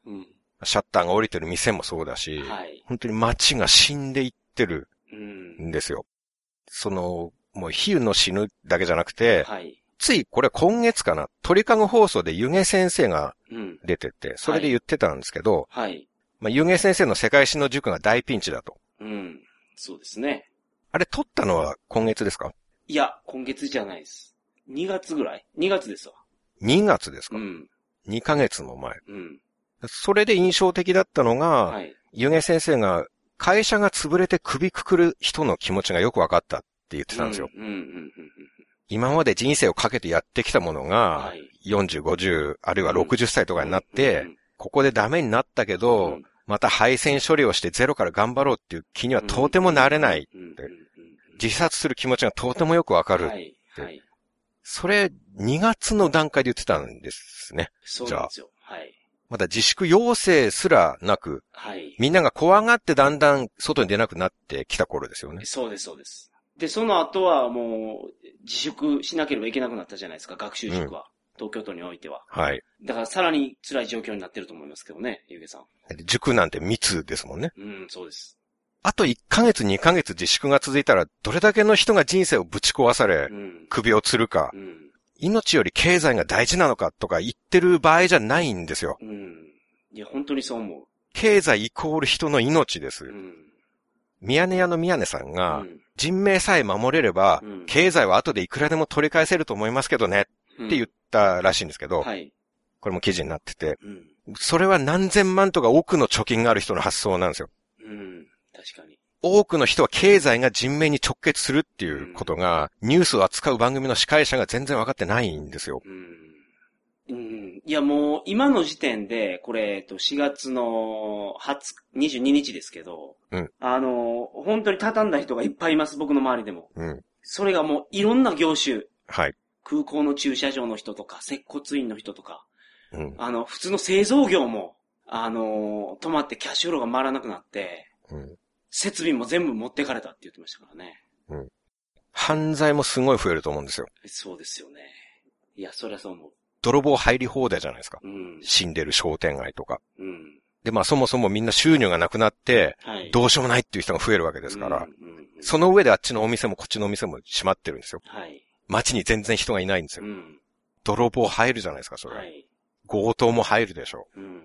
う、うんシャッターが降りてる店もそうだし、はい。本当に街が死んでいってるうんんですよ。その、もう比喩の死ぬだけじゃなくて、はい。ついこれ今月かな、鳥かご放送で湯気先生がうん。出てて、それで言ってたんですけど、はい。まあ、湯気先生の世界史の塾が大ピンチだと。うん。そうですね。あれ撮ったのは今月ですか？いや、今月じゃないです。2月ぐらい ?2 月ですわ。?2 月ですか、うん。?2 ヶ月も前。うん。それで印象的だったのが、はい。湯気先生が会社が潰れて首くくる人の気持ちがよく分かったって言ってたんですよ。今まで人生をかけてやってきたものが、はい。40、50、あるいは60歳とかになって、うんここでダメになったけど、うんまた配線処理をしてゼロから頑張ろうっていう気には到底もなれない。自殺する気持ちがとてもよくわかる。それ、2月の段階で言ってたんですね。そうなんですよ。はい。まだ自粛要請すらなく、はい。みんなが怖がってだんだん外に出なくなってきた頃ですよね。そうです、そうです。で、その後はもう、自粛しなければいけなくなったじゃないですか、学習塾は。東京都においては。はい。だからさらに辛い状況になってると思いますけどね、ゆうげさん。塾なんて密ですもんね。うん、そうです。あと1ヶ月2ヶ月自粛が続いたら、どれだけの人が人生をぶち壊されう、ん。首を吊るかう、ん。命より経済が大事なのかとか言ってる場合じゃないんですよ。うん。いや、本当にそう思経済イコール人の命ですう。う。ん。宮根屋の宮根さんうが、ん。人命さえ守れればうん、経済は後でいくらでも取り返せると思いますけどねうんって言ったらしいんですけど、はい。これも記事になってて、うん。それは何千万とか多くの貯金がある人の発想なんですよ。うん。確かに。多くの人は経済が人命に直結するっていうことが、ニュースを扱う番組の司会者が全然分かってないんですよ。うん。うん。いや、もう、今の時点で、これ、えっと、4月の20、22日ですけど、うんあの、本当に畳んだ人がいっぱいいます、僕の周りでも。うん。それがもう、いろんな業種、はい。空港の駐車場の人とか、接骨院の人とか、うん。あの、普通の製造業も、あの、止まってキャッシュフローが回らなくなって、うん。設備も全部持ってかれたって言ってましたからね。犯罪もすごい増えると思うんですよ。そうですよね。いや、そりゃそう思う。泥棒入り放題じゃないですか。うん。死んでる商店街とか。うん。で、まあそもそもみんな収入がなくなって、はい。どうしようもないっていう人が増えるわけですから、うんうんうんその上であっちのお店もこっちのお店も閉まってるんですよ。はい。街に全然人がいないんですよ。うん。泥棒入るじゃないですか、それ。はい。強盗も入るでしょうん。う。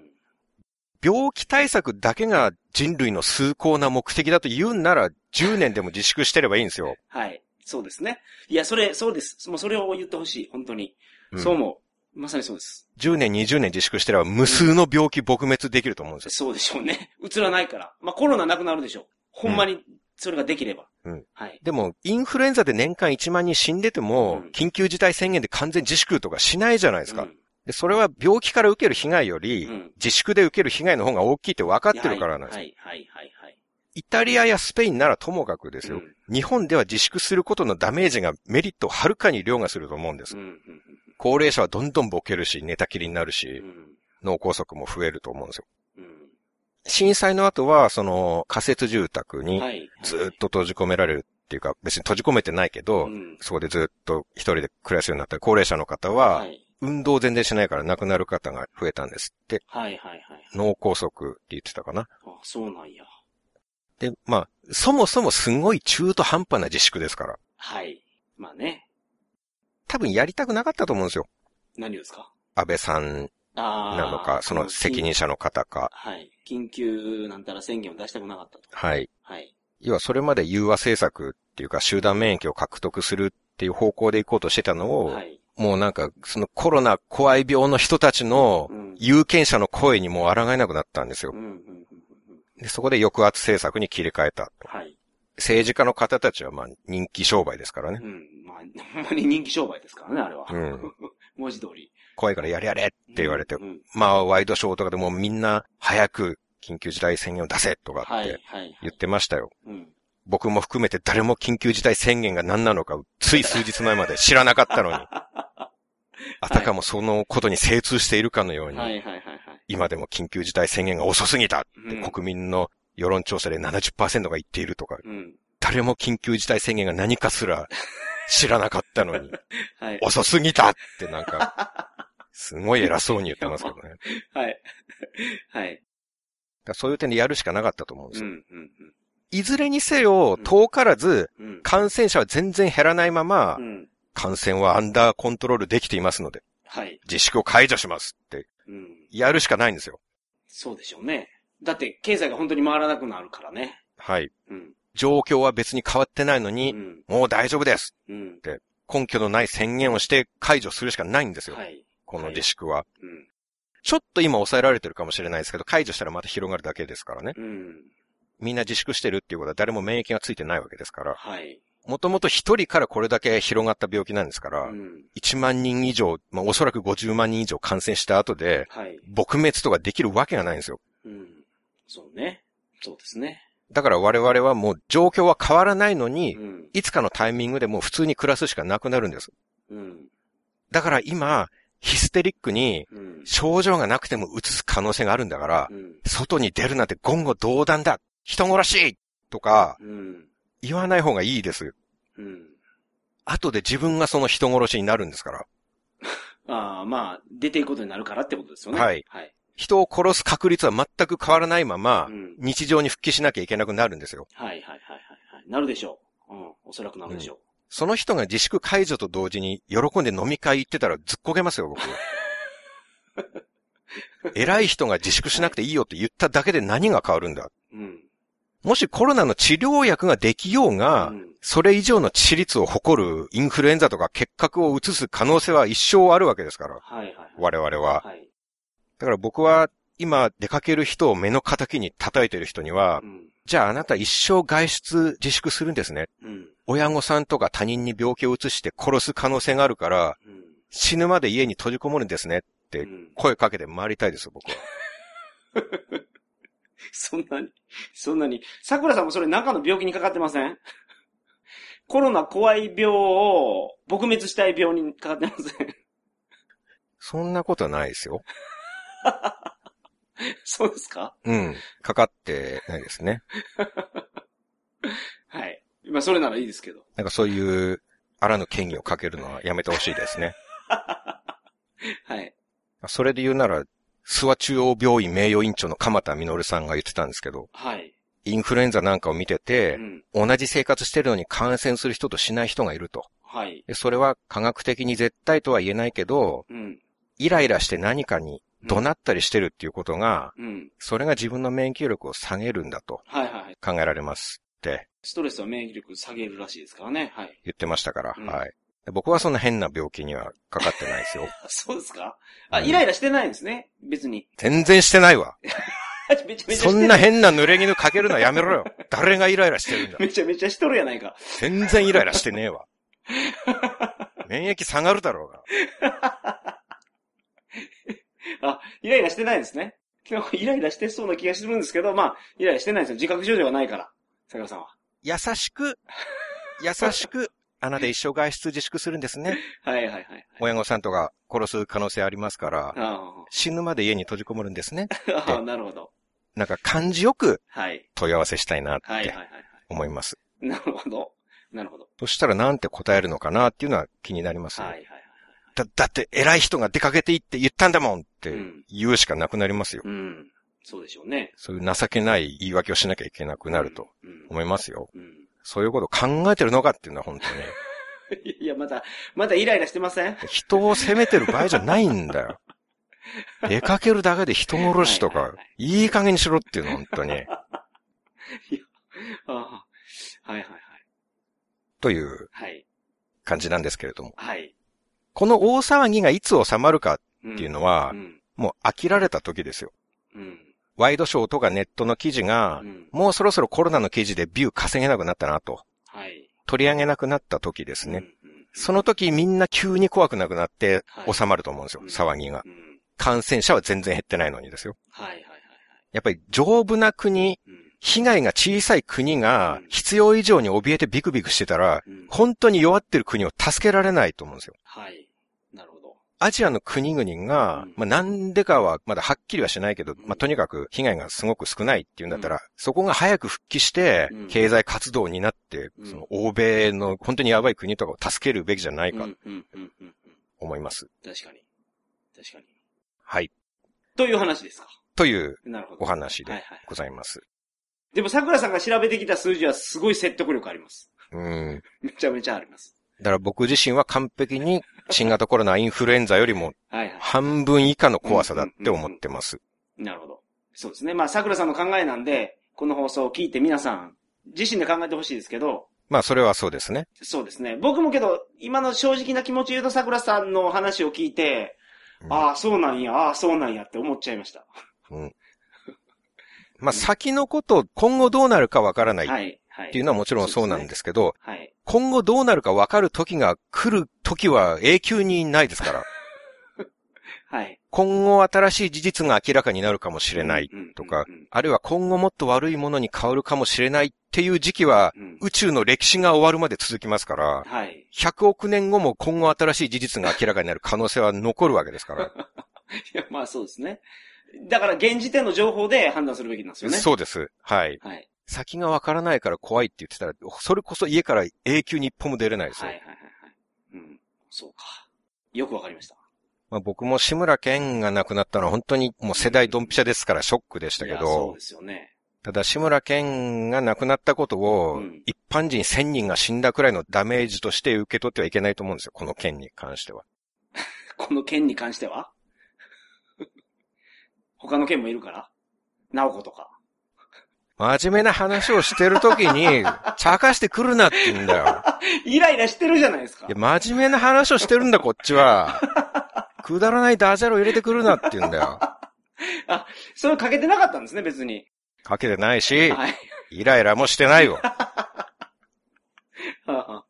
病気対策だけが人類の崇高な目的だと言うんなら、10年でも自粛してればいいんですよ。はい。そうですね。いや、それ、そうです。もうそれを言ってほしい。本当に。うんそう思う。まさにそうです。10年、20年自粛してれば無数の病気撲滅できると思うんですよ。そうでしょうね。映らないから。まあ、コロナなくなるでしょう。ほんまに、それができれば。うんはい。でも、インフルエンザで年間1万人死んでても、うん緊急事態宣言で完全自粛とかしないじゃないですか。うんで、それは病気から受ける被害より、うん自粛で受ける被害の方が大きいって分かってるからなんですよ。はい、はい、はい、はい。イタリアやスペインならともかくですよ。うん日本では自粛することのダメージがメリットをはるかに凌駕すると思うんです。うん、うん、高齢者はどんどんボケるし、寝たきりになるしう、ん、脳梗塞も増えると思うんですよ。うん。震災の後は、その仮設住宅にはい。ずーっと閉じ込められるっていうか、別に閉じ込めてないけど、うんそこでずっと一人で暮らすようになった高齢者の方は、はい。運動全然しないから亡くなる方が増えたんですって、はい、はい、はい。脳梗塞って言ってたかな。あ、そうなんや。で、まあ、そもそもすごい中途半端な自粛ですから、はい。まあね。多分やりたくなかったと思うんですよ。何をですか？安倍さん。なのか、その責任者の方か。はい。緊急なんたら宣言を出したくなかったと。はい。はい。要はそれまで融和政策っていうか集団免疫を獲得するっていう方向で行こうとしてたのを、はい。もうなんか、そのコロナ怖い病の人たちのうん有権者の声にもう抗えなくなったんですよう。ん、うん、うん。うんでそこで抑圧政策に切り替えた。はい。政治家の方たちはまあ人気商売ですからねう。ん。まあ、ほんまに人気商売ですからね、あれは。うん。文字通り。怖いからやれやれって言われて、うんうんまあワイドショーとかでもみんな早く緊急事態宣言を出せとかはい、ってはい。言ってましたよ。うん。僕も含めて誰も緊急事態宣言が何なのかつい数日前まで知らなかったのに、あたかもそのことに精通しているかのように、はい、はい、はい、はい。今でも緊急事態宣言が遅すぎたってうん国民の世論調査で70%が言っているとか、うん。誰も緊急事態宣言が何かすら知らなかったのに、はい。遅すぎたってなんか、すごい偉そうに言ってますけどね。はい。はい。らそういう点でやるしかなかったと思うんですよ。うん、うん、いずれにせよ、遠からず、うん。うん。感染者は全然減らないままう、ん。感染はアンダーコントロールできていますので、はい。自粛を解除しますって、うん。やるしかないんですよ。そうでしょうね。だって、経済が本当に回らなくなるからね。はい。うん。状況は別に変わってないのうに、ん。もう大丈夫です。うん。根拠のない宣言をして解除するしかないんですよ。はい。この自粛は。うん。ちょっと今抑えられてるかもしれないですけど、解除したらまた広がるだけですからね。うん。みんな自粛してるっていうことは誰も免疫がついてないわけですから。はい。もともと一人からこれだけ広がった病気なんですから、うん。1万人以上、まあおそらく50万人以上感染した後で、はい。撲滅とかできるわけがないんですよ。うん。そうね。そうですね。だから我々はもう状況は変わらないのに、うん。いつかのタイミングでもう普通に暮らすしかなくなるんです。うん。だから今、ヒステリックにうん。症状がなくても移す可能性があるんだからう、ん。外に出るなんて言語道断だ人殺しとかうん。言わない方がいいです。うん。後で自分がその人殺しになるんですから。ああ、まあ、出ていくことになるからってことですよね。はい。はい。人を殺す確率は全く変わらないままう、ん。日常に復帰しなきゃいけなくなるんですよ。はいはいはいはいはい。なるでしょう。うん。おそらくなるでしょその人が自粛解除と同時に喜んで飲み会行ってたらずっこけますよ、僕。偉い人が自粛しなくていいよって言っただけで何が変わるんだう。うん。もしコロナの治療薬ができようが、うんそれ以上の致死率を誇るインフルエンザとか結核を移す可能性は一生あるわけですから、はいはいはい。我々は。はい。だから僕は今出かける人を目の敵に叩いてる人にはう、ん。じゃああなた一生外出自粛するんですね。うん。親御さんとか他人に病気を移して殺す可能性があるから、うん。死ぬまで家に閉じこもるんですね。てうん声かけて回りたいですよ、僕は。そんなに、そんなに。桜さんもそれ中の病気にかかってません？コロナ怖い病を撲滅したい病にかかってません？そんなことはないですよ。そうですか？うん。かかってないですね。はい。まあそれならいいですけど。なんかそういう、あらぬ権威をかけるのはやめてほしいですね。はい。それで言うなら、諏訪中央病院名誉院長の鎌田実さんが言ってたんですけど、はい。インフルエンザなんかを見てうて、ん。同じ生活してるのに感染する人としない人がいると。はい。でそれは科学的に絶対とは言えないけど、うん。イライラして何かに怒鳴ったりしてるっていうことが、うん。それが自分の免疫力を下げるんだとはいはいはい。考えられますってストレスは免疫力下げるらしいですからね。はい。言ってましたから、うんはい。で僕はそんな変な病気にはかかってないですよ。あ そうですか？あ、うんイライラしてないんですね。別に。全然してないわ。めちゃめちゃそんな変な濡れ衣かけるのはやめろよ。誰がイライラしてるんだ？めちゃめちゃしとるやないか。全然イライラしてねえわ。免疫下がるだろうが。あ、イライラしてないんですね。今 日イライラしてそうな気がするんですけど、まあ、イライラしてないんですよ。自覚症状がないから。坂田さんは。優しく、優しく、あなた一生外出自粛するんですね。はいはいはいはい。親御さんとか殺す可能性ありますから、あ死ぬまで家に閉じこもるんですね。あああ、なるほど。なんか感じよくはい。問い合わせしたいなって。思います。なるほど。なるほど。そしたらなんて答えるのかなっていうのは気になりますよ。はいはいはい。だ、だって偉い人が出かけていいって言ったんだもんってうん言うしかなくなりますよ。うん。そうでしょうね。そういう情けない言い訳をしなきゃいけなくなるとうん。思いますよ。うん。そういうことを考えてるのかっていうのは本当に。いや、まだ、まだイライラしてません？人を責めてる場合じゃないんだよ。出かけるだけで人殺しとかはいはいはい、いい加減にしろっていうの、本当に。ああはいはいはい。というはい。感じなんですけれども。はい。この大騒ぎがいつ収まるかっっていうのはう、ん。もう飽きられた時ですよ。うん。ワイドショーとかネットの記事がう、ん。もうそろそろコロナの記事でビュー稼げなくなったなと、はい。取り上げなくなった時ですね。その時みんな急に怖くなくなってはい収まると思うんですよ、うん騒ぎが。うん。感染者は全然減ってないのにですよ。はいはいはいはい。やっぱり丈夫な国、うん。被害が小さい国がうん必要以上に怯えてビクビクしてたら、うん。本当に弱ってる国を助けられないと思うんですよ。はい。アジアの国々がうん、まあなんでかはまだはっきりはしないけど、まあとにかく被害がすごく少ないっていうんだったら、そこが早く復帰してうん、経済活動になって、うんその欧米の本当にやばい国とかを助けるべきじゃないか。思います。確かに。確かに。はい。という話ですか。という。お話ではいはい。ございます。でも桜さんが調べてきた数字はすごい説得力あります。うん。めちゃめちゃあります。だから僕自身は完璧に 新型コロナインフルエンザよりも。半分以下の怖さだって思ってます。なるほど。そうですね。まあ、桜さんの考えなんで、この放送を聞いて皆さん、自身で考えてほしいですけど、まあそれはそうですね。そうですね。僕もけど、今の正直な気持ち言うと桜さんの話を聞いて、うんああ、そうなんや、ああ、そうなんやって思っちゃいました。まあ先のこと、今後どうなるかわからないっはい、はい。ていうのはもちろんそうなんですけど、はい。今後どうなるかわかる時が来る時は永久にないですから。はい。今後新しい事実が明らかになるかもしれないとかあるいは今後もっと悪いものに変わるかもしれないっていう時期は、うん宇宙の歴史が終わるまで続きますから、はい。100億年後も今後新しい事実が明らかになる可能性は残るわけですから。いや、まあそうですね。だから現時点の情報で判断するべきなんですよね。そうです。はい。はい。先がわからないから怖いって言ってたら、それこそ家から永久に一歩も出れないですよ。はいはいはいはい。うん。そうか。よくわかりました。まあ、僕も志村けんが亡くなったのは本当にもう世代ドンピシャですからショックでしたけいやそうどで、すよね。ただ志村けんが亡くなったことをうん一般人1000人が死んだくらいのダメージとして受け取ってはいけないと思うんですよ。この件に関しては。この件に関しては？他の件もいるから？直子とか。真面目な話をしてる時に、茶化してくるなって言うんだよ。イライラしてるじゃないですかいや、。真面目な話をしてるんだ、こっちは。くだらないダジャレを入れてくるなって言うんだよ。それかけてなかったんですね、別に。かけてないし、はい。イライラもしてないよ。ああ、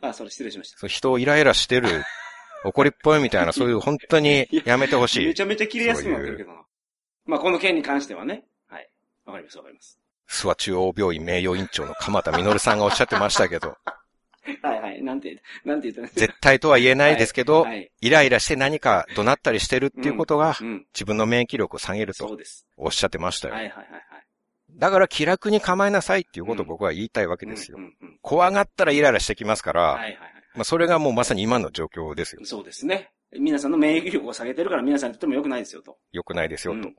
あそれ失礼しました。そう人をイライラしてる、怒りっぽいみたいな、そういう本当にやめてほしい。めちゃめちゃ切れやすくなってるけどな。まあ、この件に関してはね。はい。わかります、わかります。諏訪中央病院名誉院長の鎌田実さんがおっしゃってましたけど、はいはい。なんて、なんて言ったんです絶対とは言えないですけど、はい。イライラして何か怒鳴ったりしてるっていうことが、うん。自分の免疫力を下げるとそうです。おっしゃってましたよ。はいはいはいはい。だから気楽に構えなさいっていうことを僕は言いたいわけですよう。んうんうん怖がったらイライラしてきますから、はいはいはい。まあそれがもうまさに今の状況ですよ。そうですね。皆さんの免疫力を下げてるから皆さんにとっても良くないですよと。良くないですよ、と。うん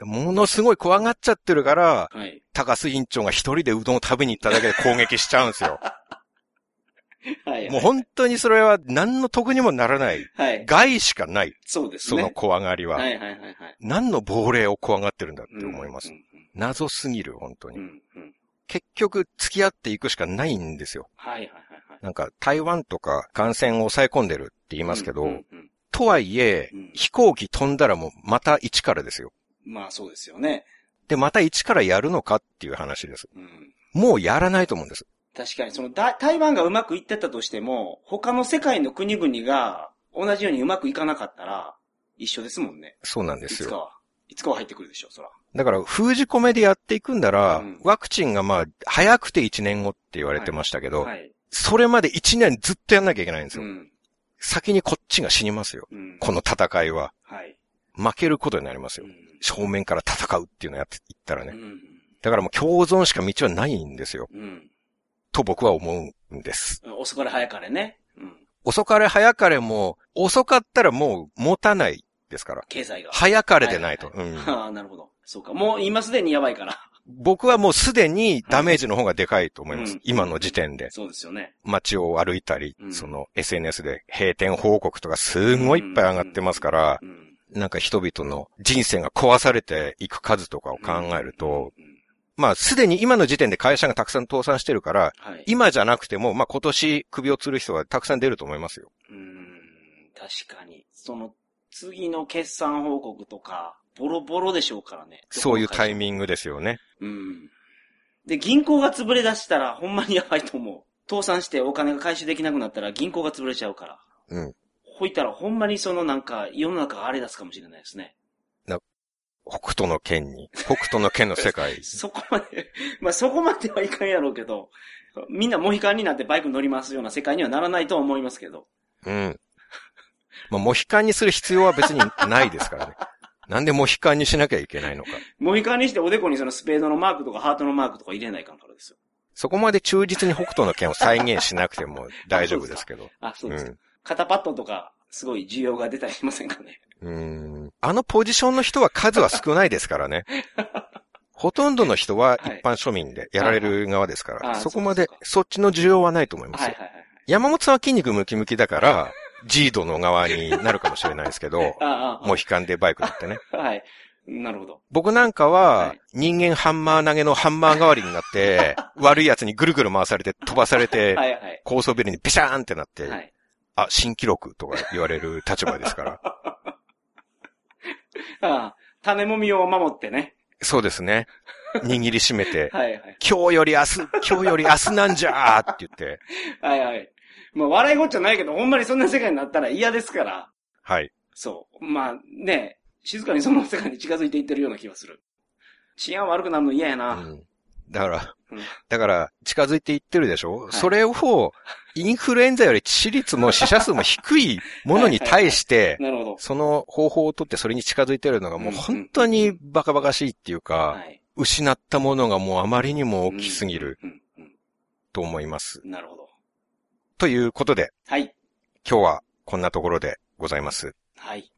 ものすごい怖がっちゃってるから、はい。高須委員長が一人でうどんを食べに行っただけで攻撃しちゃうんですよ。はい。もう本当にそれは何の得にもならない。はい。害しかない。そうですね。その怖がりは。はいはいはいはい。何の亡霊を怖がってるんだって思います。うん謎すぎる、本当に。うんうん。うん。結局、付き合っていくしかないんですよ。はいはいはいはい。なんか、台湾とか感染を抑え込んでるって言いますけど、うんうんうんとはいえ、うん飛行機飛んだらもうまた一からですよ。まあそうですよね。で、また一からやるのかっていう話です。うん。もうやらないと思うんです。確かに、その、だ台湾がうまくいってたとしても、他の世界の国々が同じようにうまくいかなかったら、一緒ですもんね。そうなんでいすよ。つかは。いつかは入ってくるでしょう、そら。だから、封じ込めでやっていくんだら、うんワクチンがまあ、早くて1年後って言われてましたけど、はい。それまで1年ずっとやんなきゃいけないんですよ。うん。先にこっちが死にますよ。うん。この戦いは。はい。負けることになりますよ。うん。正面から戦うっていうのをやっていったらね。うん。だからもう共存しか道はないんですよ。うん。と僕は思うんです。遅かれ早かれね。うん。遅かれ早かれも、遅かったらもう持たないですから。経済が。早かれでないと。はうんはああ、なるほど。そうか。もう今すでにやばいから。僕はもうすでにダメージの方がでかいと思います。うん今の時点で。そうですよね。街を歩いたり、うんその SNS で閉店報告とかすごいいっぱい上がってますから、うん。なんか人々の人生が壊されていく数とかを考えると、うん、まあすでに今の時点で会社がたくさん倒産してるから、はい。今じゃなくても、まあ今年首を吊る人はたくさん出ると思いますよ。うん。確かに。その、次の決算報告とか、ボロボロでしょうからね。そういうタインミングですよね。グ。うん。で、銀行が潰れ出したら、ほんまにやばいと思う。倒産してお金が回収できなくなったら銀行が潰れちゃうから。うん。ほいたらほんまにそのなんか世の中が荒れ出すかもしれないですね。北斗の剣に、北斗の剣の世界。そこまで、まあそこまではいかんやろうけど、みんなモヒカンになってバイク乗りますような世界にはならないとは思いますけど。うん。まあ、モヒカンにする必要は別にないですからね。なんでモヒカンにしなきゃいけないのか。モヒカンにしておでこにそのスペードのマークとかハートのマークとか入れないかんからですよ。そこまで忠実に北斗の剣を再現しなくても大丈夫ですけど。あ、そうですか。ん。肩パッドとか、すごい需要が出たりしませんかね？うん。あのポジションの人は数は少ないですからね。ほとんどの人は一般庶民でやられる側ですから、はいはいそこまであそっちの需要はないと思いますよ。はいはいはい。山本さんは筋肉ムキムキだから、ジードの側になるかもしれないですけど、ああ、モヒカンでバイク乗ってね。はい。なるほど。僕なんかは、はい人間ハンマー投げのハンマー代わりになって、悪い奴にぐるぐる回されて飛ばされて。高層ビルにビシャーンってなって、はい。あ、新記録とか言われる立場ですから。ああ、種もみを守ってね。そうですね。握りしめて、はいはい。今日より明日、今日より明日なんじゃーって言って、はいはい。まあ笑いごっちゃないけど、ほんまにそんな世界になったら嫌ですから。はい。そう。まあね、静かにその世界に近づいていってるような気がする。治安悪くなるの嫌やうな。ん。だからうん、だから、近づいていってるでしょ、いそれを、インフルエンザより致死率も死者数も低いものに対して、なるほど。その方法をとってそれに近づいてるのがもう本当にバカバカしいっていうか、はい。失ったものがもうあまりにも大きすぎると思います。うんなるほど。ということで、はい。今日はこんなところでございます。はい。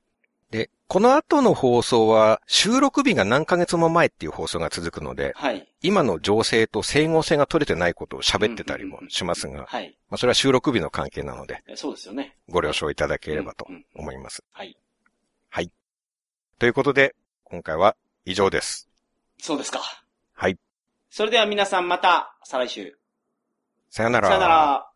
で、この後の放送は収録日が何ヶ月も前っていう放送が続くので、はい。今の情勢と整合性が取れてないことを喋ってたりもしますが、はい。まあそれは収録日の関係なので、えそうですよね。ご了承いただければと思います。はい。ということで、今回は以上です。そうですか。はい。それでは皆さんまた、再来週。さよなら。さよなら。